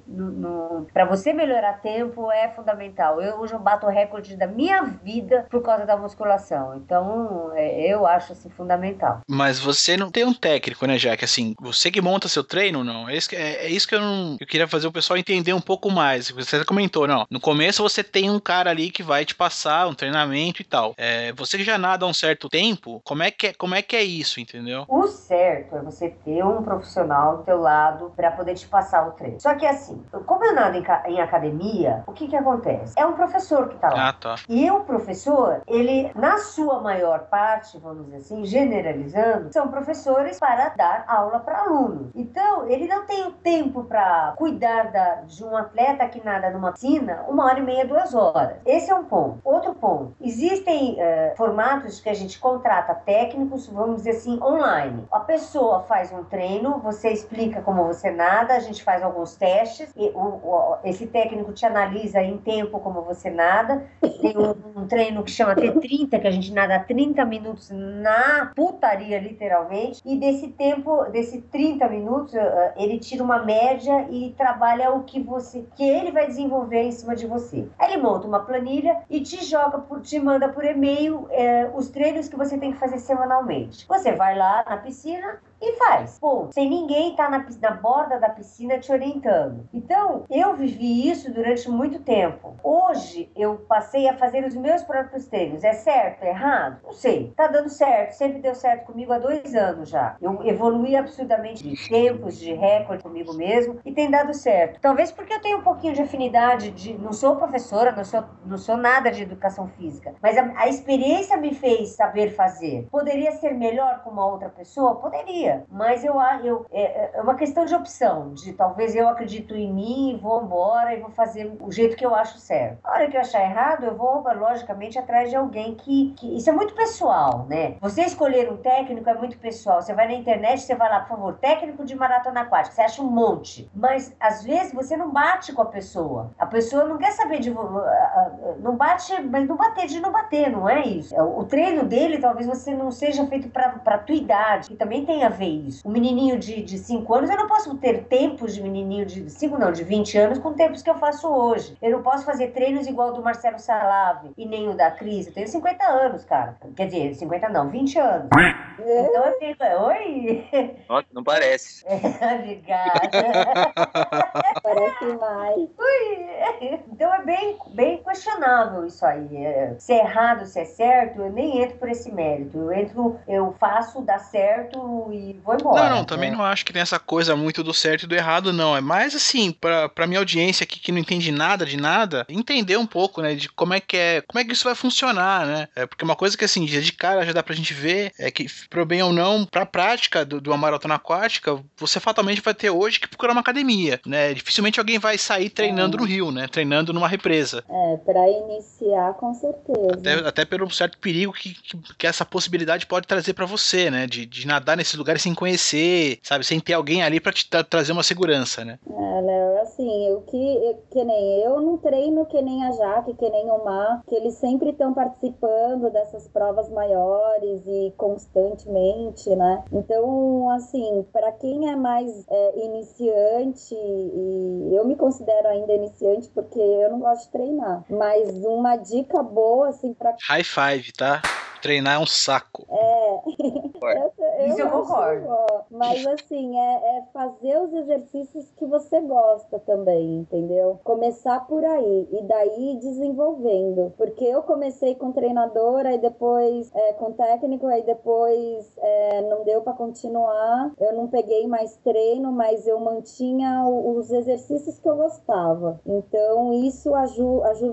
para você melhorar tempo é fundamental. Eu hoje eu bato o recorde da minha vida por causa da musculação. Então, é, eu acho assim fundamental. Mas você não tem um técnico, né, Jack? Assim, você que monta seu treino, não? É isso que, é, é isso que eu não. Eu queria fazer o pessoal entender um pouco mais. Você comentou, não. No começo você tem um cara ali que vai te passar um treinamento e tal. É, você que já nada há um certo tempo, como é que é, como é, que é isso, entendeu? O certo é você ter um profissional do teu lado para poder te passar o treino. Só que assim, como eu nado em, em, academia, o que que acontece? É um professor que tá lá. Ah, tá. E o professor, ele, na sua maior parte, vamos dizer assim, generalizando, são professores para dar aula para aluno. Então, ele não tem o tempo para cuidar da, de um atleta que nada numa piscina uma hora e meia, duas horas. Esse é um ponto. Outro ponto. Existem uh, formatos que a gente contrata técnicos, vamos dizer assim, online. A pessoa faz um treino, você explica como você nada, a gente faz alguns testes, e o, o, esse técnico te analisa em tempo como você nada. Tem um, um, treino que chama T30, que a gente nada 30 minutos na putaria, literalmente. E desse tempo, desse 30 minutos, eh, ele tira uma média e trabalha o que você que ele vai desenvolver em cima de você. Aí ele monta uma planilha e te joga, por, te manda por e-mail é, os treinos que você tem que fazer semanalmente. Você vai lá na piscina, e faz. Pô, sem ninguém estar tá na, na borda da piscina te orientando. Então, eu vivi isso durante muito tempo. Hoje, eu passei a fazer os meus próprios treinos. É certo? É errado? Não sei. Tá dando certo. Sempre deu certo comigo há dois anos já. Eu evoluí absurdamente de tempos, de recorde comigo mesmo e tem dado certo. Talvez porque eu tenho um pouquinho de afinidade de. Não sou professora, não sou, não sou nada de educação física, mas a, a experiência me fez saber fazer. Poderia ser melhor com uma outra pessoa? Poderia mas eu, eu é, é uma questão de opção, de talvez eu acredito em mim, vou embora e vou fazer o jeito que eu acho certo. A hora que eu achar errado, eu vou, logicamente, atrás de alguém que, que... Isso é muito pessoal, né? Você escolher um técnico é muito pessoal. Você vai na internet, você vai lá, por favor, técnico de maratona aquática, você acha um monte. Mas, às vezes, você não bate com a pessoa. A pessoa não quer saber de... Não bate, mas não bater de não bater, não é isso. O treino dele, talvez você não seja feito para tua idade, que também tem a ver isso. Um menininho de 5 anos, eu não posso ter tempos de menininho de 5, não, de 20 anos com tempos que eu faço hoje. Eu não posso fazer treinos igual do Marcelo Salave e nem o da Cris. Eu tenho 50 anos, cara. Quer dizer, 50 não, 20 anos. Então eu fico, oi! Nossa, não parece. Obrigada. parece mais. Ui. Então é bem, bem questionável isso aí. É, se é errado, se é certo, eu nem entro por esse mérito. Eu entro, eu faço, dá certo e vou embora. Não, não, também né? não acho que tem essa coisa muito do certo e do errado, não. É mais assim, pra, pra minha audiência aqui que não entende nada de nada, entender um pouco, né, de como é que é, como é que isso vai funcionar, né? É porque uma coisa que assim, de cara já dá pra gente ver é que, pro bem ou não, pra prática do, de uma maratona aquática, você fatalmente vai ter hoje que procurar uma academia, né? Dificilmente alguém vai sair treinando é. no rio, né? Treinando numa represa. É, pra iniciar, com certeza. Até, até pelo certo perigo que, que, que essa possibilidade pode trazer para você, né? De, de nadar nesses lugares sem conhecer, sabe? Sem ter alguém ali para te tra trazer uma segurança, né? É, Léo, assim, o que, que nem eu não treino que nem a Jaque, que nem o Mar, que eles sempre estão participando dessas provas maiores e constantemente, né? Então, assim, para quem é mais é, iniciante, e eu me considero ainda iniciante porque eu não gosto de treinar, mas uma dica boa, assim, para. High five, tá? Treinar é um saco. É. eu, Isso eu concordo. Mas assim, é, é, fazer os exercícios que você gosta também, entendeu? Começar por aí e daí desenvolvendo. Porque eu comecei com treinador, aí depois é, com técnico, aí depois é, não deu para continuar. Eu não peguei mais treino, mas eu mantinha os exercícios que eu gostava. Então isso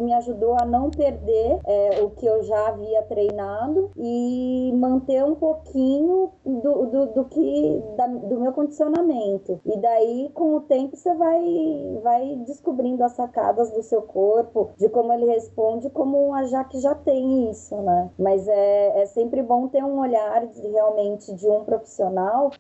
me ajudou a não perder é, o que eu já havia treinado e manter um pouquinho do, do, do que da, do meu condicionamento. E daí, com o tempo, você vai, vai descobrindo as sacadas do seu corpo, de como ele responde, como a Jaque já tem isso, né? Mas é, é sempre bom ter um olhar de, realmente de um profissional,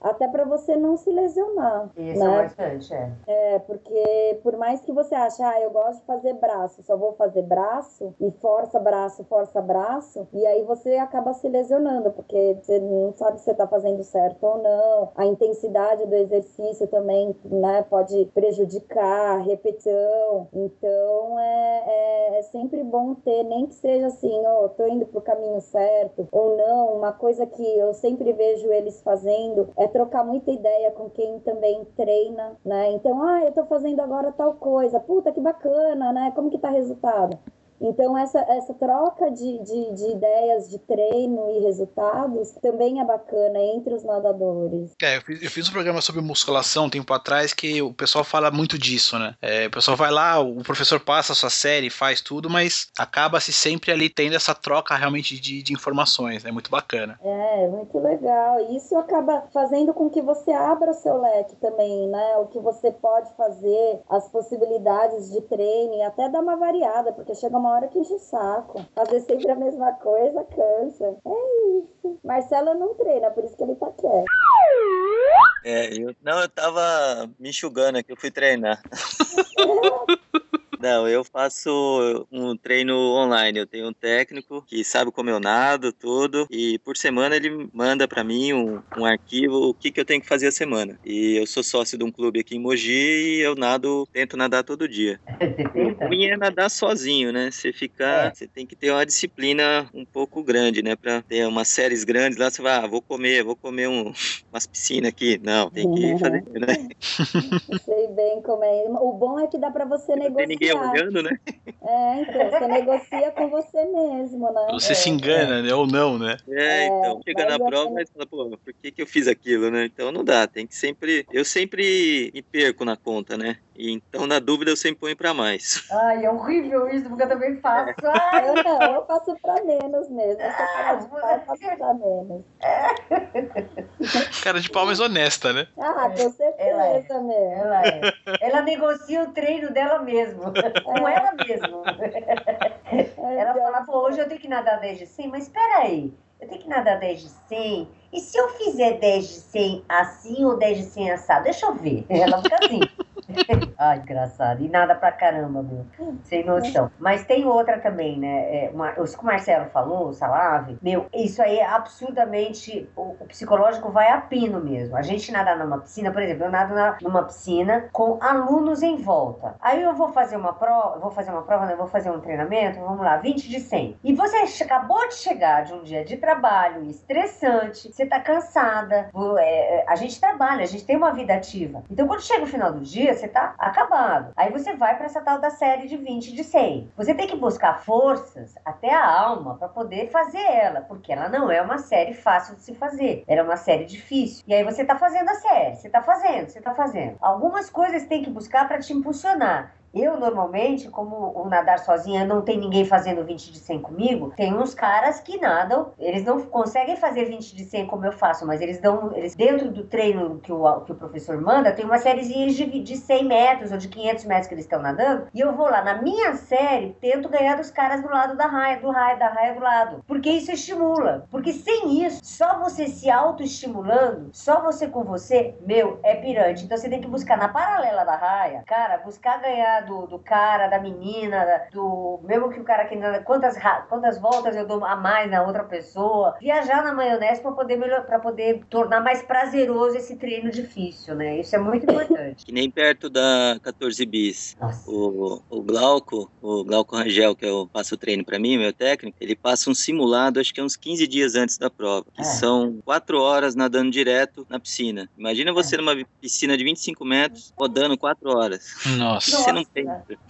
até para você não se lesionar. Isso é né? é bastante, é. É, porque por mais que você ache, ah, eu gosto de fazer braço, só vou fazer braço, e força braço, força braço, e aí você acaba se lesionando, porque você não sabe se você tá fazendo certo ou não. A intensidade do exercício também, né, pode prejudicar a repetição. Então, é, é, é sempre bom ter, nem que seja assim, oh, tô indo pro caminho certo ou não. Uma coisa que eu sempre vejo eles fazendo é trocar muita ideia com quem também treina, né? Então, ah, eu tô fazendo agora tal coisa. Puta, que bacana, né? Como que tá resultado? Então, essa, essa troca de, de, de, ideias de treino e resultados também é bacana entre os nadadores. É, eu fiz, eu fiz um programa sobre musculação um tempo atrás que o pessoal fala muito disso, né? É, o pessoal vai lá, o professor passa a sua série, faz tudo, mas acaba-se sempre ali tendo essa troca realmente de, de informações, é né? muito bacana. É, muito legal. E isso acaba fazendo com que você abra seu leque também, né? O que você pode fazer, as possibilidades de treino e até dar uma variada, porque chega uma uma hora que enche o saco. Fazer sempre a mesma coisa cansa. É isso. Marcelo não treina, por isso que ele tá quieto. É, eu, não, eu tava me enxugando aqui, eu fui treinar. Não, eu faço um treino online. Eu tenho um técnico que sabe como eu nado, tudo. E por semana ele manda para mim um, um, arquivo, o que, que eu tenho que fazer a semana. E eu sou sócio de um clube aqui em Mogi e eu nado, tento nadar todo dia. O ruim é nadar sozinho, né? Você ficar, é. você tem que ter uma disciplina um pouco grande, né? Pra ter umas séries grandes lá, você vai, ah, vou comer, vou comer um, umas piscinas aqui. Não, tem que fazer, né? Sei bem como é. O bom é que dá para você negociar ninguém olhando, né? É, então, você negocia com você mesmo, né? Você é, se engana, é. né? Ou não, né? É, então, chega na prova e fala, pô, por que, que eu fiz aquilo, né? Então não dá, tem que sempre. Eu sempre me perco na conta, né? Então, na dúvida, eu sempre ponho pra mais. Ai, é horrível isso, porque eu também faço. É. Ai. Eu não, eu faço pra menos mesmo. Eu sou cara de pau, eu faço pra menos. Cara de pau, mas honesta, né? Ah, com certeza, ela é. mesmo. Ela é. Ela negocia o treino dela mesmo. Com ela mesma. Ela fala, pô, hoje eu tenho que nadar 10 de 100, mas espera aí. Eu tenho que nadar 10 de 100. E se eu fizer 10 de 100 assim ou 10 de 100 assado? Deixa eu ver. Ela fica assim. Ai, engraçado. E nada pra caramba, meu. Sem noção. Mas tem outra também, né? É, uma, que o Marcelo falou, o Salave, meu, isso aí é absurdamente. O, o, psicológico vai a pino mesmo. A gente nadar numa piscina, por exemplo, eu nado na, numa piscina com alunos em volta. Aí eu vou fazer uma prova, vou fazer uma prova, né? Vou fazer um treinamento, vamos lá, 20 de 100. E você acabou de chegar de um dia de trabalho estressante, você tá cansada, é, a gente trabalha, a gente tem uma vida ativa. Então quando chega o final do dia, você tá acabado. Aí você vai para essa tal da série de 20 de 100. Você tem que buscar forças até a alma para poder fazer ela, porque ela não é uma série fácil de se fazer. Ela é uma série difícil. E aí você tá fazendo a série, você tá fazendo, você tá fazendo. Algumas coisas tem que buscar para te impulsionar. Eu, normalmente, como o nadar sozinha não tem ninguém fazendo 20 de 100 comigo, tem uns caras que nadam, eles não conseguem fazer 20 de 100 como eu faço, mas eles dão, eles dentro do treino que o, que o professor manda, tem uma sériezinha de, de 100 metros ou de 500 metros que eles estão nadando, e eu vou lá, na minha série, tento ganhar dos caras do lado da raia, do raia, da raia do lado, porque isso estimula, porque sem isso, só você se autoestimulando, só você com você, meu, é pirante, então você tem que buscar na paralela da raia, cara, buscar ganhar do, do cara, da menina, do. Mesmo que o cara que quantas, quantas voltas eu dou a mais na outra pessoa. Viajar na maionese para poder melhor, para poder tornar mais prazeroso esse treino difícil, né? Isso é muito importante. Que nem perto da 14 bis. O, o Glauco, o Glauco Rangel, que eu passo o treino para mim, meu técnico, ele passa um simulado, acho que é uns 15 dias antes da prova. Que é. são 4 horas nadando direto na piscina. Imagina você é. numa piscina de 25 metros, rodando 4 horas. Nossa. Você não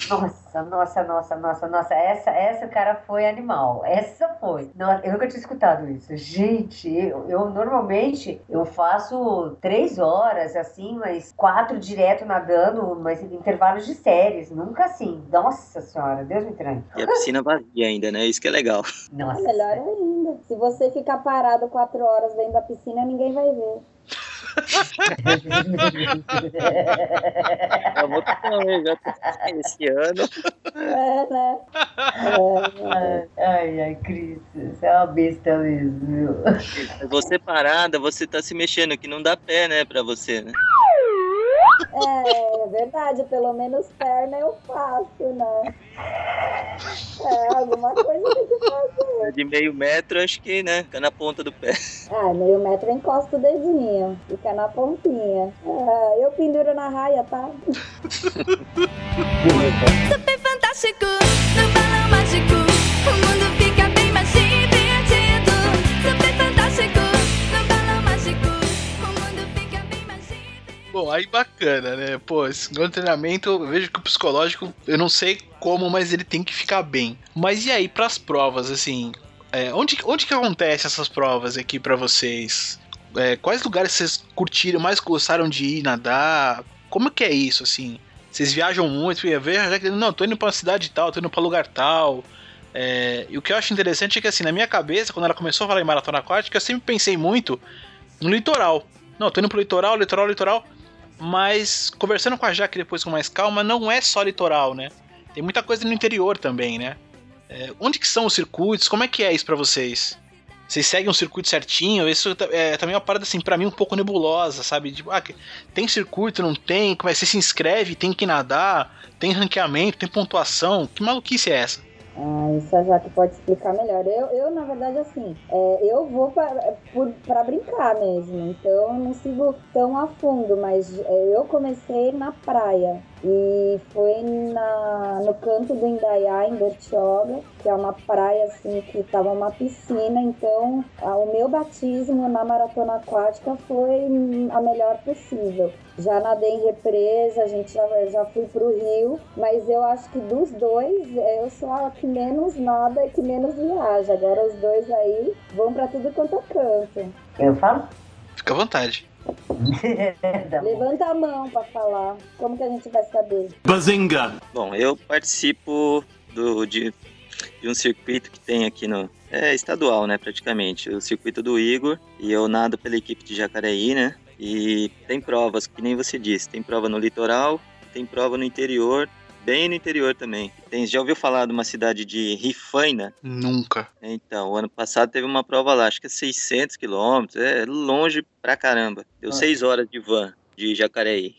nossa, nossa, nossa, nossa, nossa. Essa, essa cara foi animal. Essa foi. Não, eu nunca tinha escutado isso. Gente, eu, eu normalmente eu faço três horas, assim, mas quatro direto nadando, mas em intervalos de séries. Nunca assim. Nossa senhora, Deus me tranque. E a piscina vazia ainda, né? Isso que é legal. Nossa. É melhor ainda. Se você ficar parado quatro horas dentro da piscina, ninguém vai ver. Vamos também, já esse ano. É, né? É, ai, ai, Cris, você é uma besta mesmo, viu? Você parada, você tá se mexendo, que não dá pé, né, pra você, né? É, é verdade, pelo menos perna eu faço, né? É, alguma coisa tem que fazer. De meio metro, acho que, né? Fica na ponta do pé. Ah, meio metro eu encosto o dedinho. Fica na pontinha. É, eu penduro na raia, tá? Super fantástico, Aí bacana, né? Pô, esse meu treinamento, eu vejo que o psicológico, eu não sei como, mas ele tem que ficar bem. Mas e aí, pras provas, assim, é, onde, onde que acontece essas provas aqui para vocês? É, quais lugares vocês curtiram, mais gostaram de ir nadar? Como que é isso, assim? Vocês viajam muito, ia ver, não, tô indo pra uma cidade tal, tô indo pra lugar tal. É, e o que eu acho interessante é que, assim, na minha cabeça, quando ela começou a falar em maratona aquática, eu sempre pensei muito no litoral. Não, tô indo pro litoral, litoral, litoral. Mas conversando com a Jaque depois com mais calma, não é só litoral, né? Tem muita coisa no interior também, né? É, onde que são os circuitos? Como é que é isso para vocês? Vocês seguem um circuito certinho? Isso é também uma parada, assim, pra mim um pouco nebulosa, sabe? Tipo, ah, tem circuito, não tem? Como é que você se inscreve? Tem que nadar? Tem ranqueamento? Tem pontuação? Que maluquice é essa? Ah, isso a Jaque pode explicar melhor. Eu, eu na verdade, assim, é, eu vou por- pra brincar mesmo, então eu não sigo tão a fundo, mas é, eu comecei na praia e foi na, no canto do Indaiá, em Bertioga, que é uma praia assim que tava uma piscina, então a- o meu batismo na maratona aquática foi a melhor possível. Já nadei em represa, a gente já, já fui pro rio, mas eu acho que dos dois, eu sou a que menos nada e que menos viaja. Agora os dois aí vão pra tudo quanto é canto. Eu falo? Fica à vontade. Levanta a mão pra falar. Como que a gente vai saber? Bazinga! Bom, eu participo do, de, de um circuito que tem aqui no. É estadual, né, praticamente. O circuito do Igor. E eu nado pela equipe de Jacareí, né? E tem provas, que nem você disse. Tem prova no litoral, tem prova no interior, bem no interior também. Tem, já ouviu falar de uma cidade de Rifaina? Nunca. Então, o ano passado teve uma prova lá, acho que é 600 quilômetros, é longe pra caramba. Deu Ah. seis horas de van de Jacareí.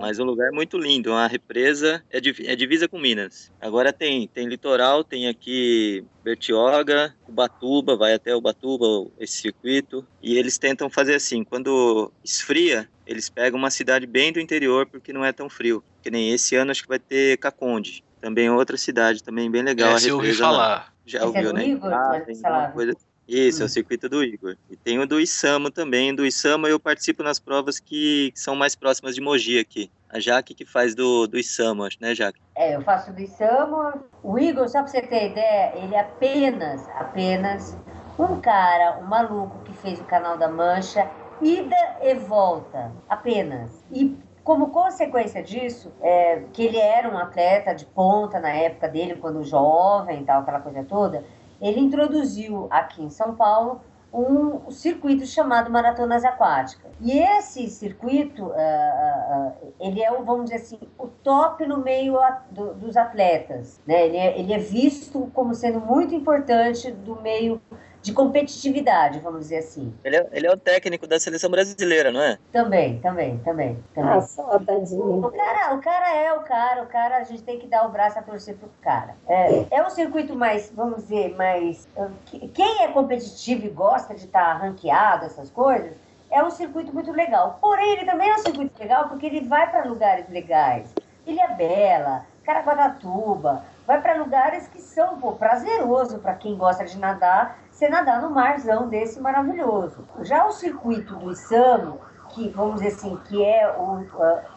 Mas um lugar muito lindo, uma represa, é, div- é divisa com Minas. Agora tem, tem litoral, tem aqui Bertioga, Ubatuba, vai até Ubatuba esse circuito. E eles tentam fazer assim, quando esfria, eles pegam uma cidade bem do interior porque não é tão frio. Que nem esse ano acho que vai ter Caconde. Também outra cidade, também bem legal. a Essa eu ouvi lá. falar. Já Esse é ouviu, do né? Igor, Ah, tem Salado? uma coisa... Isso, é Hum. o circuito do Igor. E tem o do Isamo também. Do Isamo eu participo nas provas que são mais próximas de Mogi aqui. A Jaque que faz do, do Isamo, acho, né, Jaque? É, eu faço do Isamo. O Igor, só pra você ter ideia, ele é apenas, apenas um cara, um maluco que fez o canal da Mancha, ida e volta. Apenas. E como consequência disso, é, que ele era um atleta de ponta na época dele, quando jovem e tal, aquela coisa toda, ele introduziu aqui em São Paulo um circuito chamado Maratonas Aquáticas. E esse circuito, ah, ah, ele é, o, vamos dizer assim, o top no meio a- do- dos atletas. Né? Ele, é, ele é visto como sendo muito importante do meio de competitividade, vamos dizer assim. Ele é, ele é o técnico da seleção brasileira, não é? Também, também, também. também. Ah, só, tadinho. O cara, o cara é o cara, o cara, a gente tem que dar o braço a torcer pro cara. É, é um circuito mais, vamos dizer, mais. que- Quem é competitivo e gosta de estar ranqueado, essas coisas, é um circuito muito legal. Porém, ele também é um circuito legal porque ele vai para lugares legais. Ilha Bela, Caraguatatuba, vai para lugares que são pô, prazeroso para quem gosta de nadar, você nadar no marzão desse maravilhoso. Já o circuito do Isamo, que vamos dizer assim, que é o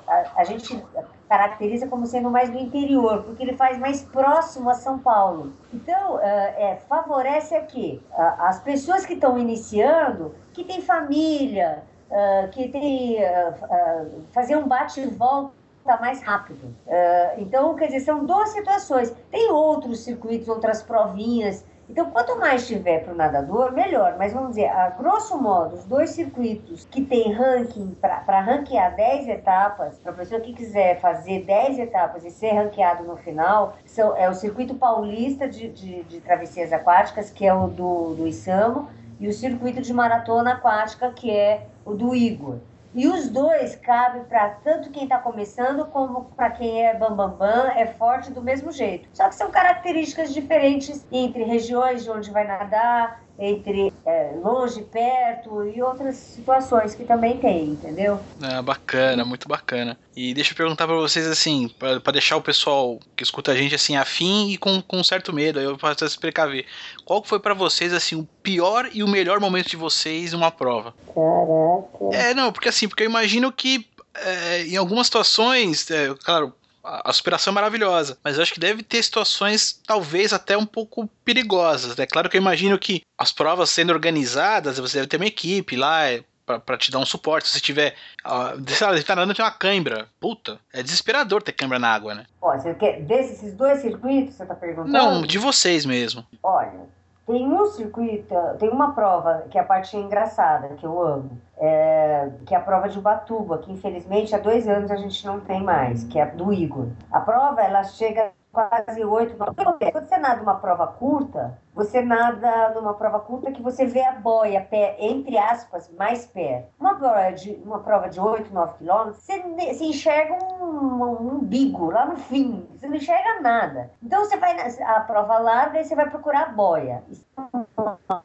a, a, gente caracteriza como sendo mais do interior, porque ele faz mais próximo a São Paulo. Então, eh, é, favorece aqui as pessoas que estão iniciando, que tem família, ah, que tem ah, ah, fazer um bate e volta mais rápido. Ah, então, quer dizer, são duas situações. Tem outros circuitos, outras provinhas. Então, quanto mais tiver para o nadador, melhor. Mas vamos dizer, a grosso modo, os dois circuitos que tem ranking para ranquear 10 etapas, para a pessoa que quiser fazer 10 etapas e ser ranqueado no final, são, é o circuito paulista de, de, de travessias aquáticas, que é o do, do Isamo, e o circuito de maratona aquática, que é o do Igor. E os dois cabem para tanto quem está começando como para quem é bambambam, bam, bam, é forte do mesmo jeito. Só que são características diferentes entre regiões de onde vai nadar, entre é, longe, perto e outras situações que também tem, entendeu? Ah, bacana, muito bacana. E deixa eu perguntar pra vocês assim, pra pra deixar o pessoal que escuta a gente assim afim e com, com certo medo, aí eu posso se precaver. Qual foi pra vocês assim o pior e o melhor momento de vocês numa prova? Caraca. É, não, porque assim, porque eu imagino que é, em algumas situações, é, claro, a, superação é maravilhosa, mas eu acho que deve ter situações talvez até um pouco perigosas. É né? claro que eu imagino que as provas sendo organizadas, você deve ter uma equipe lá. É, Pra, pra, te dar um suporte. Se você tiver. Uh, sei lá, você tá nadando tem uma cãibra. Puta, é desesperador ter cãibra na água, né? Ó, você quer, desses dois circuitos, você tá perguntando? Não, de vocês mesmo. Olha, tem um circuito, tem uma prova que é a parte engraçada, que eu amo, é, que é a prova de Ubatuba, que infelizmente há dois anos a gente não tem mais, que é do Igor. A prova, ela chega quase 8, 9 quilômetros. Quando você nada uma prova curta, você nada numa prova curta que você vê a boia, pé, entre aspas, mais perto. Uma prova de, uma prova de 8, 9 quilômetros, você, você enxerga um, um umbigo lá no fim. Você não enxerga nada. Então você vai na a prova larga e você vai procurar a boia. Você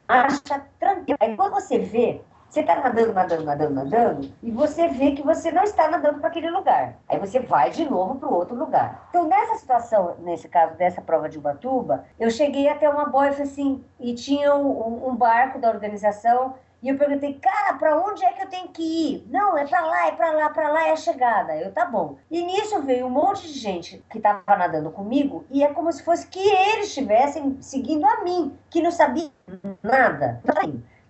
acha tranquilo. Aí quando você vê, você está nadando, nadando, nadando, nadando, e você vê que você não está nadando para aquele lugar. Aí você vai de novo para o outro lugar. Então, nessa situação, nesse caso dessa prova de Ubatuba, eu cheguei até uma boia e assim, e tinha um, um barco da organização, e eu perguntei, cara, para onde é que eu tenho que ir? Não, é para lá, é para lá, para lá é a chegada. Eu, tá bom. E nisso veio um monte de gente que estava nadando comigo, e é como se fosse que eles estivessem seguindo a mim, que não sabia nada.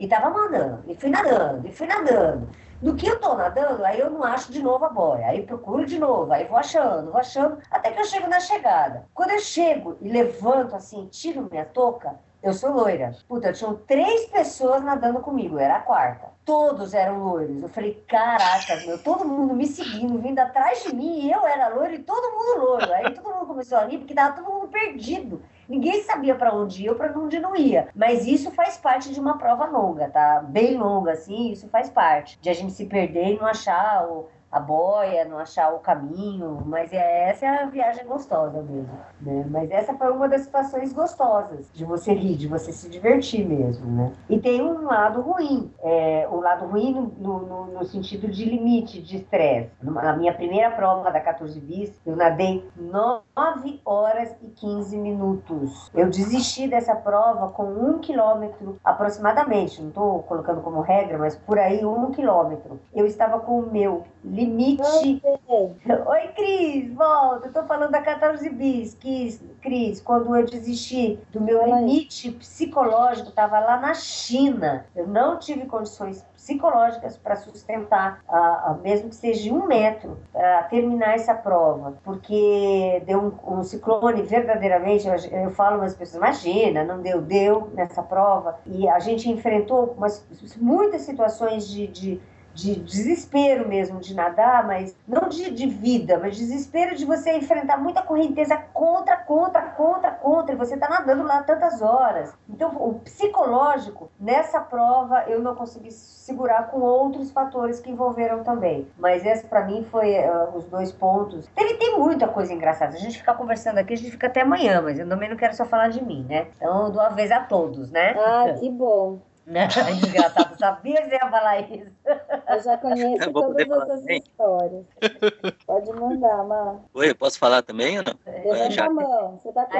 E tava mandando, e fui nadando, e fui nadando. No que eu tô nadando, aí eu não acho de novo a boia. Aí procuro de novo, aí vou achando, vou achando, até que eu chego na chegada. Quando eu chego e levanto assim, tiro minha touca, eu sou loira. Puta, tinham três pessoas nadando comigo, era a quarta. Todos eram loiros. Eu falei, caraca, meu, todo mundo me seguindo, vindo atrás de mim, e eu era loiro e todo mundo loiro. Aí todo mundo começou a rir, porque tava todo mundo perdido. Ninguém sabia para onde ia ou para onde não ia. Mas isso faz parte de uma prova longa, tá? Bem longa, assim, isso faz parte. De a gente se perder e não achar o, a boia, não achar o caminho. Mas é, essa é a viagem gostosa mesmo. Né? Mas essa foi uma das situações gostosas de você rir, de você se divertir mesmo, né? E tem um lado ruim. É, o lado ruim no, no- no- sentido de limite, de estresse. Na minha primeira prova da 14 bis, eu nadei 9 horas e 15 minutos. Eu desisti dessa prova com um quilômetro aproximadamente. Não estou colocando como regra, mas por aí um quilômetro. Eu estava com o meu limite Oi, Cris, volta. Eu tô falando da 14 bis. Cris, Cris, quando eu desisti do meu limite psicológico, estava lá na China. Eu não tive condições psicológicas para sustentar, a, a- mesmo que seja de um metro, para terminar essa prova. Porque deu um, um ciclone verdadeiramente. Eu, eu falo, mas as pessoas, imagina, não deu, deu nessa prova. E a gente enfrentou umas, muitas situações de- de de desespero mesmo de nadar, mas não de, de vida, mas desespero de você enfrentar muita correnteza contra, contra, contra, contra, e você tá nadando lá tantas horas. Então, o psicológico, nessa prova, eu não consegui segurar com outros fatores que envolveram também. Mas esse, para mim, foi ah, os dois pontos. Teve, tem muita coisa engraçada. A gente ficar conversando aqui, a gente fica até amanhã, mas eu também não quero só falar de mim, né? Então, eu dou vez a todos, né? Ah, que bom. Né? Engraçado, sabia que você ia falar isso. Eu já conheço Eu poder todas essas também? histórias. Pode mandar, Mar. Oi, eu posso falar também ou não? Levanta já- a mão. Você tá com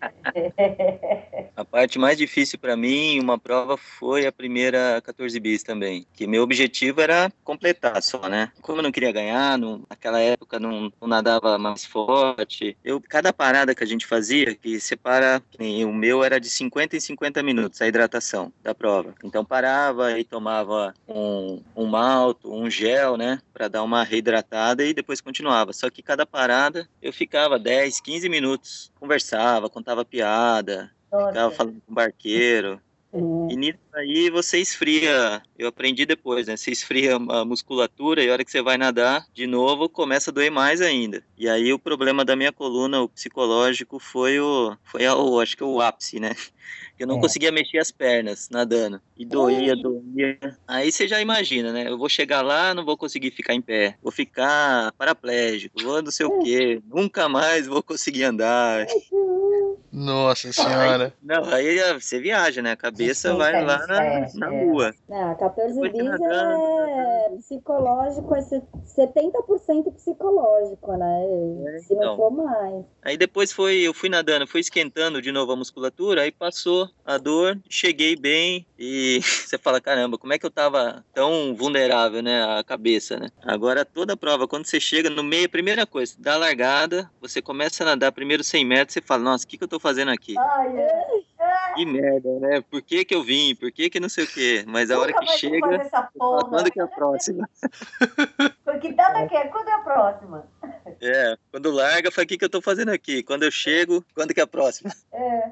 Ai. A parte mais difícil para mim uma prova foi a primeira 14 bis também, que meu objetivo era completar só, né? Como eu não queria ganhar, não- naquela época não, não nadava mais forte. Eu cada parada que a gente fazia, que separa, que o meu era de 50 em 50 minutos a hidratação da prova. Então parava e tomava um, um malto, um gel, né, para dar uma reidratada e depois continuava. Só que cada parada eu ficava 10, 15 minutos, conversava, contava piada, ficava Nossa. falando com o barqueiro. E nisso aí você esfria. Eu aprendi depois, né? Você esfria a musculatura e a hora que você vai nadar, de novo, começa a doer mais ainda. E aí o problema da minha coluna, o psicológico, foi o. Foi o, acho que o ápice, né? Eu não É. conseguia mexer as pernas nadando. E doía, doía. Aí você já imagina, né? Eu vou chegar lá, não vou conseguir ficar em pé. Vou ficar paraplégico, vou não sei o quê. Nunca mais vou conseguir andar. Nossa senhora. Não, aí ah, você viaja, né? A cabeça Sim, vai é, lá na, é, na é. rua. Não, 14 Depois bis nadando, é psicológico, é se- 70% psicológico, né? É, Se não então. for mais. Aí depois foi, eu fui nadando, fui esquentando de novo a musculatura, aí passou a dor, cheguei bem e você fala, caramba, como é que eu tava tão vulnerável, né, a cabeça, né? Agora toda prova, quando você chega no meio, a primeira coisa, dá a largada, você começa a nadar primeiro 100 metros, você fala, nossa, o que que eu tô fazendo aqui? Ai, é. Que merda, né? Por que que eu vim? Por que que não sei o quê? Mas a hora que chega, quando que é a próxima? Que data que é? Quando é a próxima? É, quando larga, fala, o que que eu tô fazendo aqui? Quando eu chego, quando que é a próxima? É.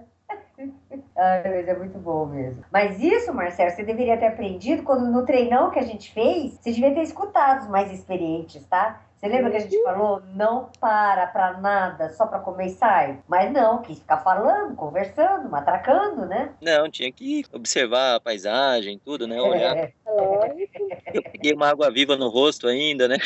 Ai, mas é muito bom mesmo. Mas isso, Marcelo, você deveria ter aprendido quando no treinão que a gente fez, você devia ter escutado os mais experientes, tá? Você lembra que a gente falou? Não para pra nada, só pra comer e sai? Mas não, quis ficar falando, conversando, matracando, né? Não, tinha que observar a paisagem, tudo, né? Olhar. É, Lógico. Eu peguei uma água viva no rosto ainda, né?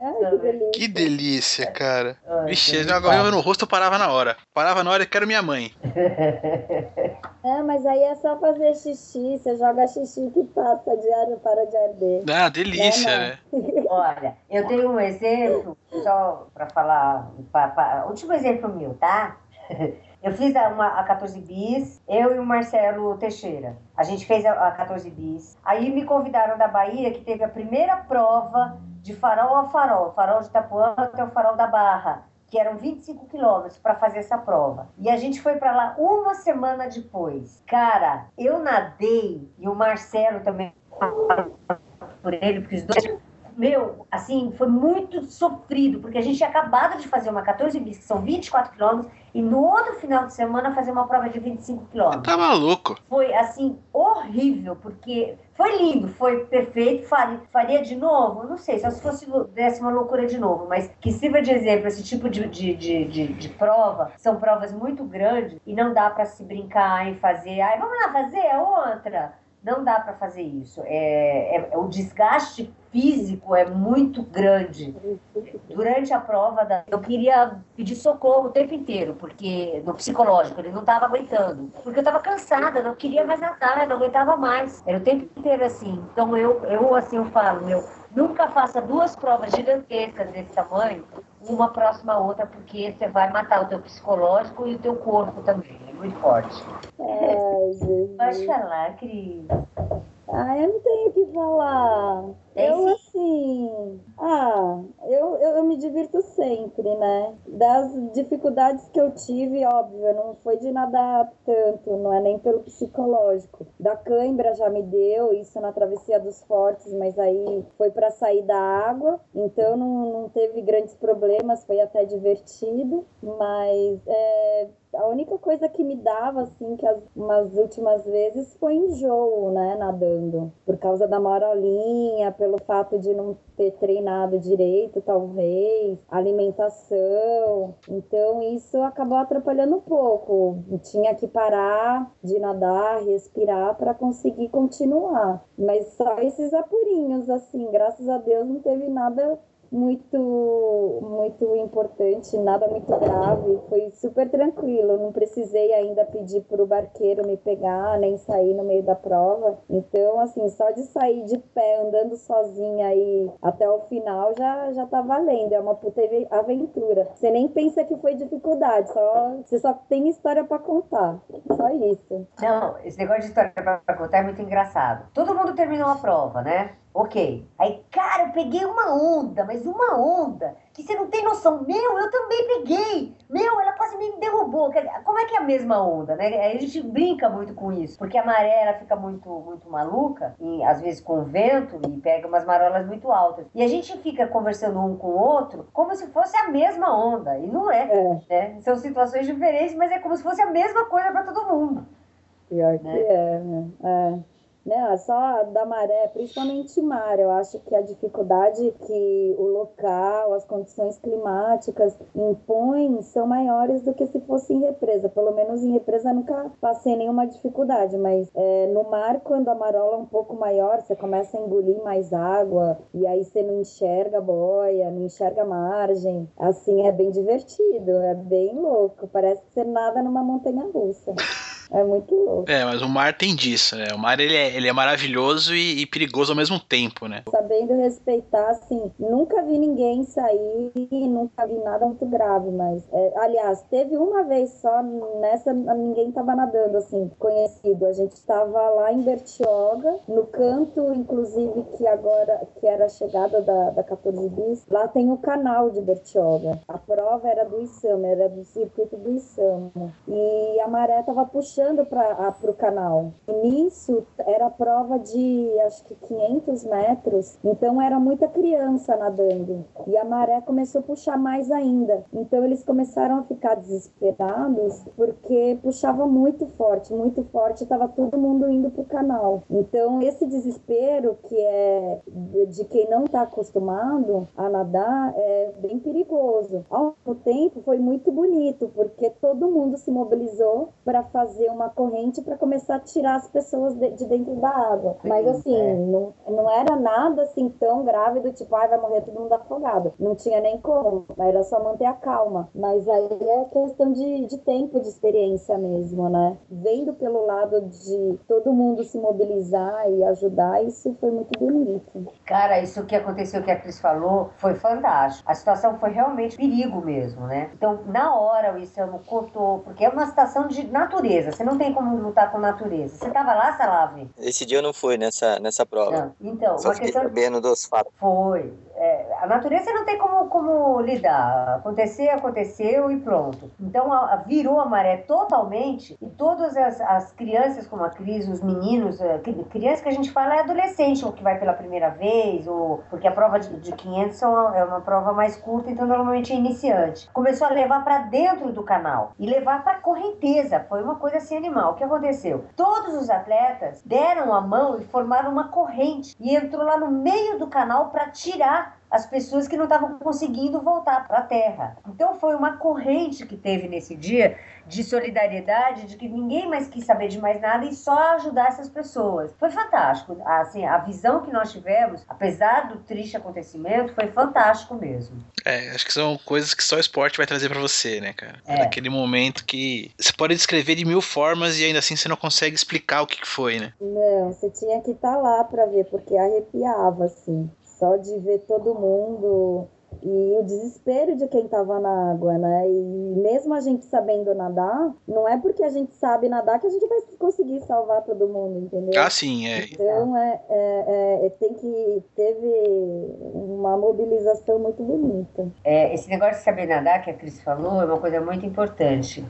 Ai, que delícia. Que delícia, cara. Ai, Vixe, que agora eu no rosto eu parava na hora. Parava na hora e quero minha mãe. É, mas aí é só fazer xixi, você joga xixi que passa de ar para de arder. Ah, delícia, Não, né? Olha, eu tenho um exemplo, só para falar, pa- pa- último exemplo meu, tá? Eu fiz a, uma, a 14 bis, eu e o Marcelo Teixeira. A gente fez a, a 14 bis. Aí me convidaram da Bahia, que teve a primeira prova de farol a farol, farol de Itapuã até o farol da Barra, que eram 25 quilômetros para fazer essa prova. E a gente foi para lá uma semana depois. Cara, eu nadei e o Marcelo também por ele, porque os dois. Meu, assim, foi muito sofrido, porque a gente tinha acabado de fazer uma 14 bis, que são 24 quilômetros, e no outro final de semana fazer uma prova de 25 quilômetros. Tá maluco. Foi, assim, horrível, porque foi lindo, foi perfeito, faria, de novo? Não sei, só se fosse desse uma loucura de novo, mas que sirva de exemplo, esse tipo de, de, de, de, de prova, são provas muito grandes, e não dá para se brincar e fazer, ai, vamos lá fazer a outra. Não dá para fazer isso. É, é- o desgaste físico é muito grande. Durante a prova, da- eu queria pedir socorro o tempo inteiro, porque no psicológico, ele não estava aguentando. Porque eu estava cansada, não queria mais nadar, não aguentava mais. Era o tempo inteiro assim. Então eu, eu assim, eu falo, meu, nunca faça duas provas gigantescas desse tamanho, uma próxima à outra, porque você vai matar o teu psicológico e o teu corpo também. É muito forte. Ai, Jesus. Pode falar, Cris. Ah, eu não tenho o que falar. Eu, sim. assim. Ah, eu, eu, eu me divirto sempre, né? Das dificuldades que eu tive, óbvio, não foi de nadar tanto, não é nem pelo psicológico. Da cãibra já me deu, isso na travessia dos fortes, mas aí foi para sair da água, então não, não teve grandes problemas, foi até divertido, mas é, a única coisa que me dava, assim, que as umas últimas vezes foi enjoo, né, nadando. Por causa da marolinha, pelo fato de não ter treinado direito, talvez, alimentação. Então, isso acabou atrapalhando um pouco. Tinha que parar de nadar, respirar para conseguir continuar. Mas só esses apurinhos, assim, graças a Deus não teve nada muito muito importante, nada muito grave, foi super tranquilo, não precisei ainda pedir para o barqueiro me pegar, nem sair no meio da prova. Então, assim, só de sair de pé andando sozinha aí até o final já já tá valendo, é uma puta aventura. Você nem pensa que foi dificuldade, só você só tem história para contar. Só isso. Não, esse negócio de história pra contar é muito engraçado. Todo mundo terminou a prova, né? Ok. Aí, cara, eu peguei uma onda, mas uma onda que você não tem noção. Meu, eu também peguei. Meu, ela quase me derrubou. Como é que é a mesma onda, né? A gente brinca muito com isso, porque a maré ela fica muito, muito maluca, e às vezes com vento, e pega umas marolas muito altas. E a gente fica conversando um com o outro como se fosse a mesma onda, e não é. É, Né? São situações diferentes, mas é como se fosse a mesma coisa para todo mundo. pior que Né? é, né? É. Não, é só da maré, principalmente mar. Eu acho que a dificuldade que o local, as condições climáticas impõem são maiores do que se fosse em represa. Pelo menos em represa nunca passei nenhuma dificuldade, mas é, no mar, quando a marola é um pouco maior, você começa a engolir mais água e aí você não enxerga boia, não enxerga a margem. Assim, é bem divertido, é bem louco. Parece que você nada numa montanha russa. É muito louco. É, mas o mar tem disso, né? O mar ele é, ele é maravilhoso e, e perigoso ao mesmo tempo, né? sabendo respeitar, assim, nunca vi ninguém sair e nunca vi nada muito grave, mas, é, aliás, teve uma vez só, nessa ninguém tava nadando, assim, conhecido, a gente tava lá em Bertioga, no canto, inclusive, que agora, que era a chegada da, da 14 bis, lá tem o canal de Bertioga, a prova era do Isama, era do circuito do Isama, e a maré tava puxando puxando para o canal. Nisso era prova de acho que 500 metros, então era muita criança nadando. E a maré começou a puxar mais ainda. Então eles começaram a ficar desesperados porque puxava muito forte, muito forte, estava todo mundo indo para o canal. Então esse desespero que é de quem não está acostumado a nadar é bem perigoso. Ao mesmo tempo foi muito bonito porque todo mundo se mobilizou para fazer uma corrente para começar a tirar as pessoas de, de dentro da água. Mas assim, é. não, não era nada assim tão grave do tipo, ai, vai morrer todo mundo afogado. Não tinha nem como, era só manter a calma. Mas aí é questão de, de tempo, de experiência mesmo, né? Vendo pelo lado de todo mundo se mobilizar e ajudar, isso foi muito bonito. Cara, isso que aconteceu, que a Cris falou, foi fantástico. A situação foi realmente perigo mesmo, né? Então, na hora, o Isamo cortou, porque é uma situação de natureza, você não tem como lutar com natureza. Você tava lá, Salave? Esse dia eu não fui nessa, nessa prova. Não. Então, Só uma questão sabendo dos fatos. Foi. É, a natureza não tem como, como lidar. Acontecer, aconteceu e pronto. Então a- a- virou a maré totalmente e todas as, as crianças como a Cris, os meninos, é, cri- criança que a gente fala é adolescente, ou que vai pela primeira vez, ou porque a prova de, de 500 são, é uma prova mais curta, então normalmente é iniciante. Começou a levar para dentro do canal e levar para correnteza. Foi uma coisa assim animal. O que aconteceu? Todos os atletas deram a mão e formaram uma corrente e entrou lá no meio do canal para tirar as pessoas que não estavam conseguindo voltar para a terra. Então foi uma corrente que teve nesse dia de solidariedade, de que ninguém mais quis saber de mais nada e só ajudar essas pessoas. Foi fantástico. Assim, a visão que nós tivemos, apesar do triste acontecimento, foi fantástico mesmo. É, acho que são coisas que só o esporte vai trazer pra você, né, cara? É. Naquele momento que você pode descrever de mil formas e ainda assim você não consegue explicar o que que foi, né? Não, você tinha que estar lá para ver, porque arrepiava, assim. Só de ver todo mundo e o desespero de quem tava na água, né? E mesmo a gente sabendo nadar, não é porque a gente sabe nadar que a gente vai conseguir salvar todo mundo, entendeu? Ah, sim, é. Então é, é, é- tem que teve uma mobilização muito bonita. É, esse negócio de saber nadar que a Cris falou é uma coisa muito importante.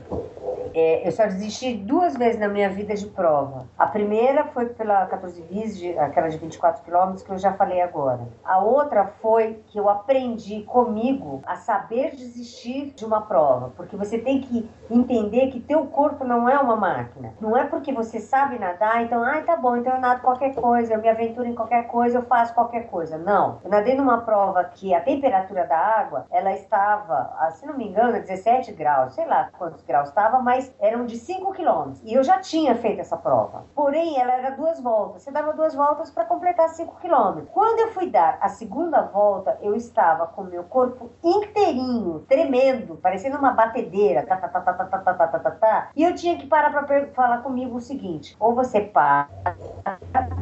É, eu só desisti duas vezes na minha vida de prova. A primeira foi pela 14 bis, de- aquela de 24 quilômetros, que eu já falei agora. A outra foi que eu aprendi comigo a saber desistir de uma prova. Porque você tem que entender que teu corpo não é uma máquina. Não é porque você sabe nadar, então, ai, tá bom, então eu nado qualquer coisa, eu me aventuro em qualquer coisa, eu faço qualquer coisa. Não. Eu nadei numa prova que a temperatura da água, ela estava, ah, se não me engano, 17 graus, sei lá quantos graus estava, mas eram de 5 quilômetros. E eu já tinha feito essa prova. Porém, ela era duas voltas. Você dava duas voltas para completar 5 quilômetros. Quando eu fui dar a segunda volta, eu estava com meu corpo inteirinho, tremendo, parecendo uma batedeira, tá, tá, tá, tá, tá, tá, tá, tá, tá, tá. E eu tinha que parar para falar comigo o seguinte: ou você para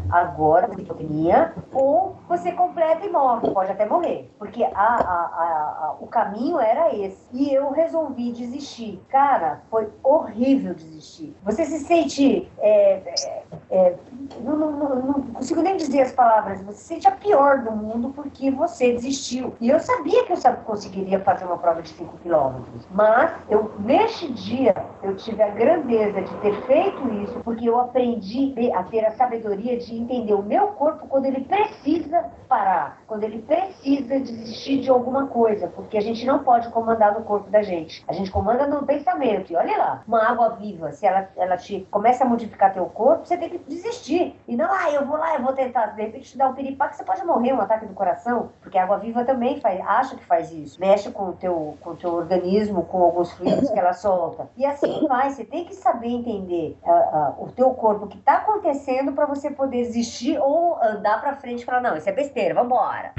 agora, com hipotermia, ou você completa e morre, pode até morrer, porque a, a- a- o caminho era esse. E eu resolvi desistir. Cara, foi horrível desistir. Você se sente. é, é, é, não, não- não- não consigo nem dizer as palavras, você se sente a pior do mundo porque você desistiu. E eu sabia que eu conseguiria fazer uma prova de 5 quilômetros, mas eu, neste dia, eu tive a grandeza de ter feito isso porque eu aprendi a ter a sabedoria de entender o meu corpo quando ele precisa parar, quando ele precisa desistir de alguma coisa, porque a gente não pode comandar no corpo da gente. A gente comanda no pensamento. E olha lá, uma água viva, se ela, ela te começa a modificar teu corpo, você tem que desistir. E não, ah, eu vou lá, eu vou tentar. De repente te dá um piripaque, você pode morrer, um ataque do coração, porque a água viva também faz, acha que faz isso. Mexe com o teu, com o teu organismo, com alguns fluidos que ela solta. E assim vai, você tem que saber entender ah, ah, o teu corpo, o que está acontecendo para você poder desistir ou andar para frente e falar, não, isso é besteira, vambora.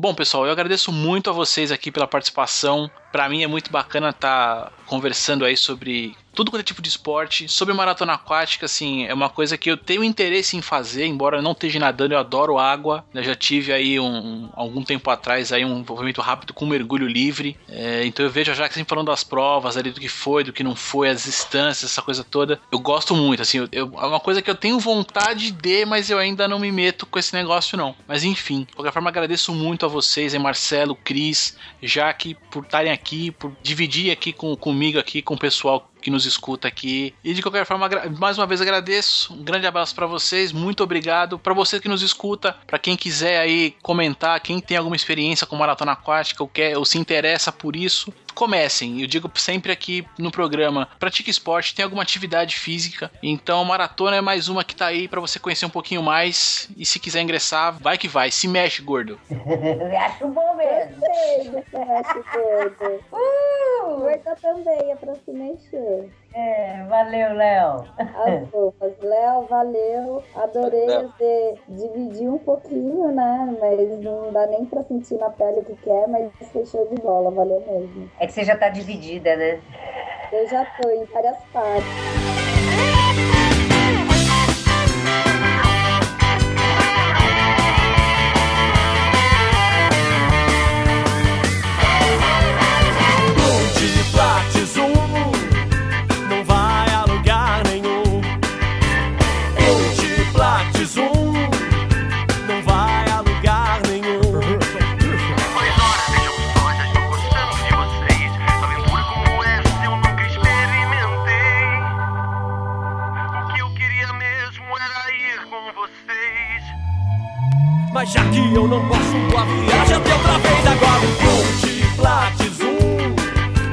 Bom, pessoal, eu agradeço muito a vocês aqui pela participação. Pra mim é muito bacana estar conversando aí sobre tudo quanto é tipo de esporte. Sobre maratona aquática, assim, é uma coisa que eu tenho interesse em fazer, embora eu não esteja nadando, eu adoro água. Já tive aí um, um- algum tempo atrás aí um envolvimento rápido com mergulho livre. É, então eu vejo a Jaque sempre falando das provas ali, do que foi, do que não foi, as distâncias, essa coisa toda. Eu gosto muito, assim, eu, eu- é uma coisa que eu tenho vontade de, mas eu ainda não me meto com esse negócio, não. Mas enfim, de qualquer forma, agradeço muito a vocês, hein, Marcelo, Cris, Jaque, por estarem aqui, por dividir aqui com, comigo, aqui, com o pessoal que nos escuta aqui. E de qualquer forma, mais uma vez agradeço. Um grande abraço pra vocês, muito obrigado. Pra você que nos escuta, pra quem quiser aí comentar, quem tem alguma experiência com maratona aquática ou quer ou se interessa por isso, comecem. Eu digo sempre aqui no programa, pratique esporte, tem alguma atividade física. Então, maratona é mais uma que tá aí pra você conhecer um pouquinho mais e se quiser ingressar, vai que vai. Se mexe, gordo. Acho bom mesmo. Do semestre gordo. Uh! Gorda também é pra se mexer. É, valeu, Léo. As roupas. Léo, valeu. Adorei você dividir um pouquinho, né? Mas não dá nem pra sentir na pele o que quer, mas fechou de bola, valeu mesmo. É que você já tá dividida, né? Eu já tô em várias partes. Eu não posso, a viagem até outra vez agora. Multiplates um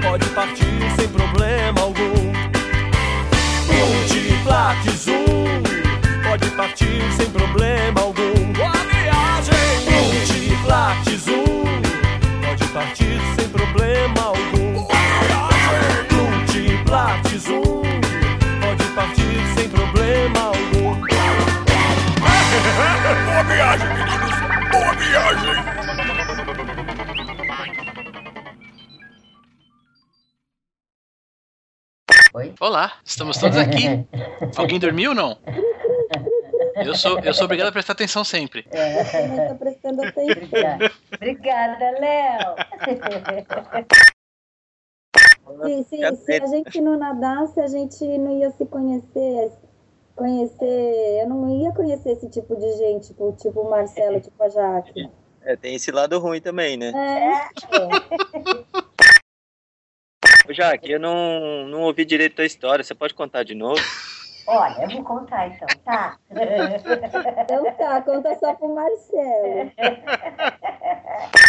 pode partir sem problema algum. Multiplates um pode partir sem problema algum. Boa viagem! Multiplates um pode partir sem problema algum. Boa viagem! Multiplates um pode partir sem problema algum. Boa viagem! Oi? Olá, estamos todos aqui. Alguém dormiu ou não? Eu sou, eu sou obrigado a prestar atenção sempre. Eu não tô prestando atenção. Obrigada. Obrigada, Léo. Se, se, se a gente não nadasse, a gente não ia se conhecer. Conhecer. Eu não ia conhecer esse tipo de gente, tipo, tipo o Marcelo, tipo a Jaque. É, tem esse lado ruim também, né? É, Ô, Jaque, eu não, não ouvi direito a história. Você pode contar de novo? Olha, eu vou contar então, tá? então tá, conta só pro Marcelo.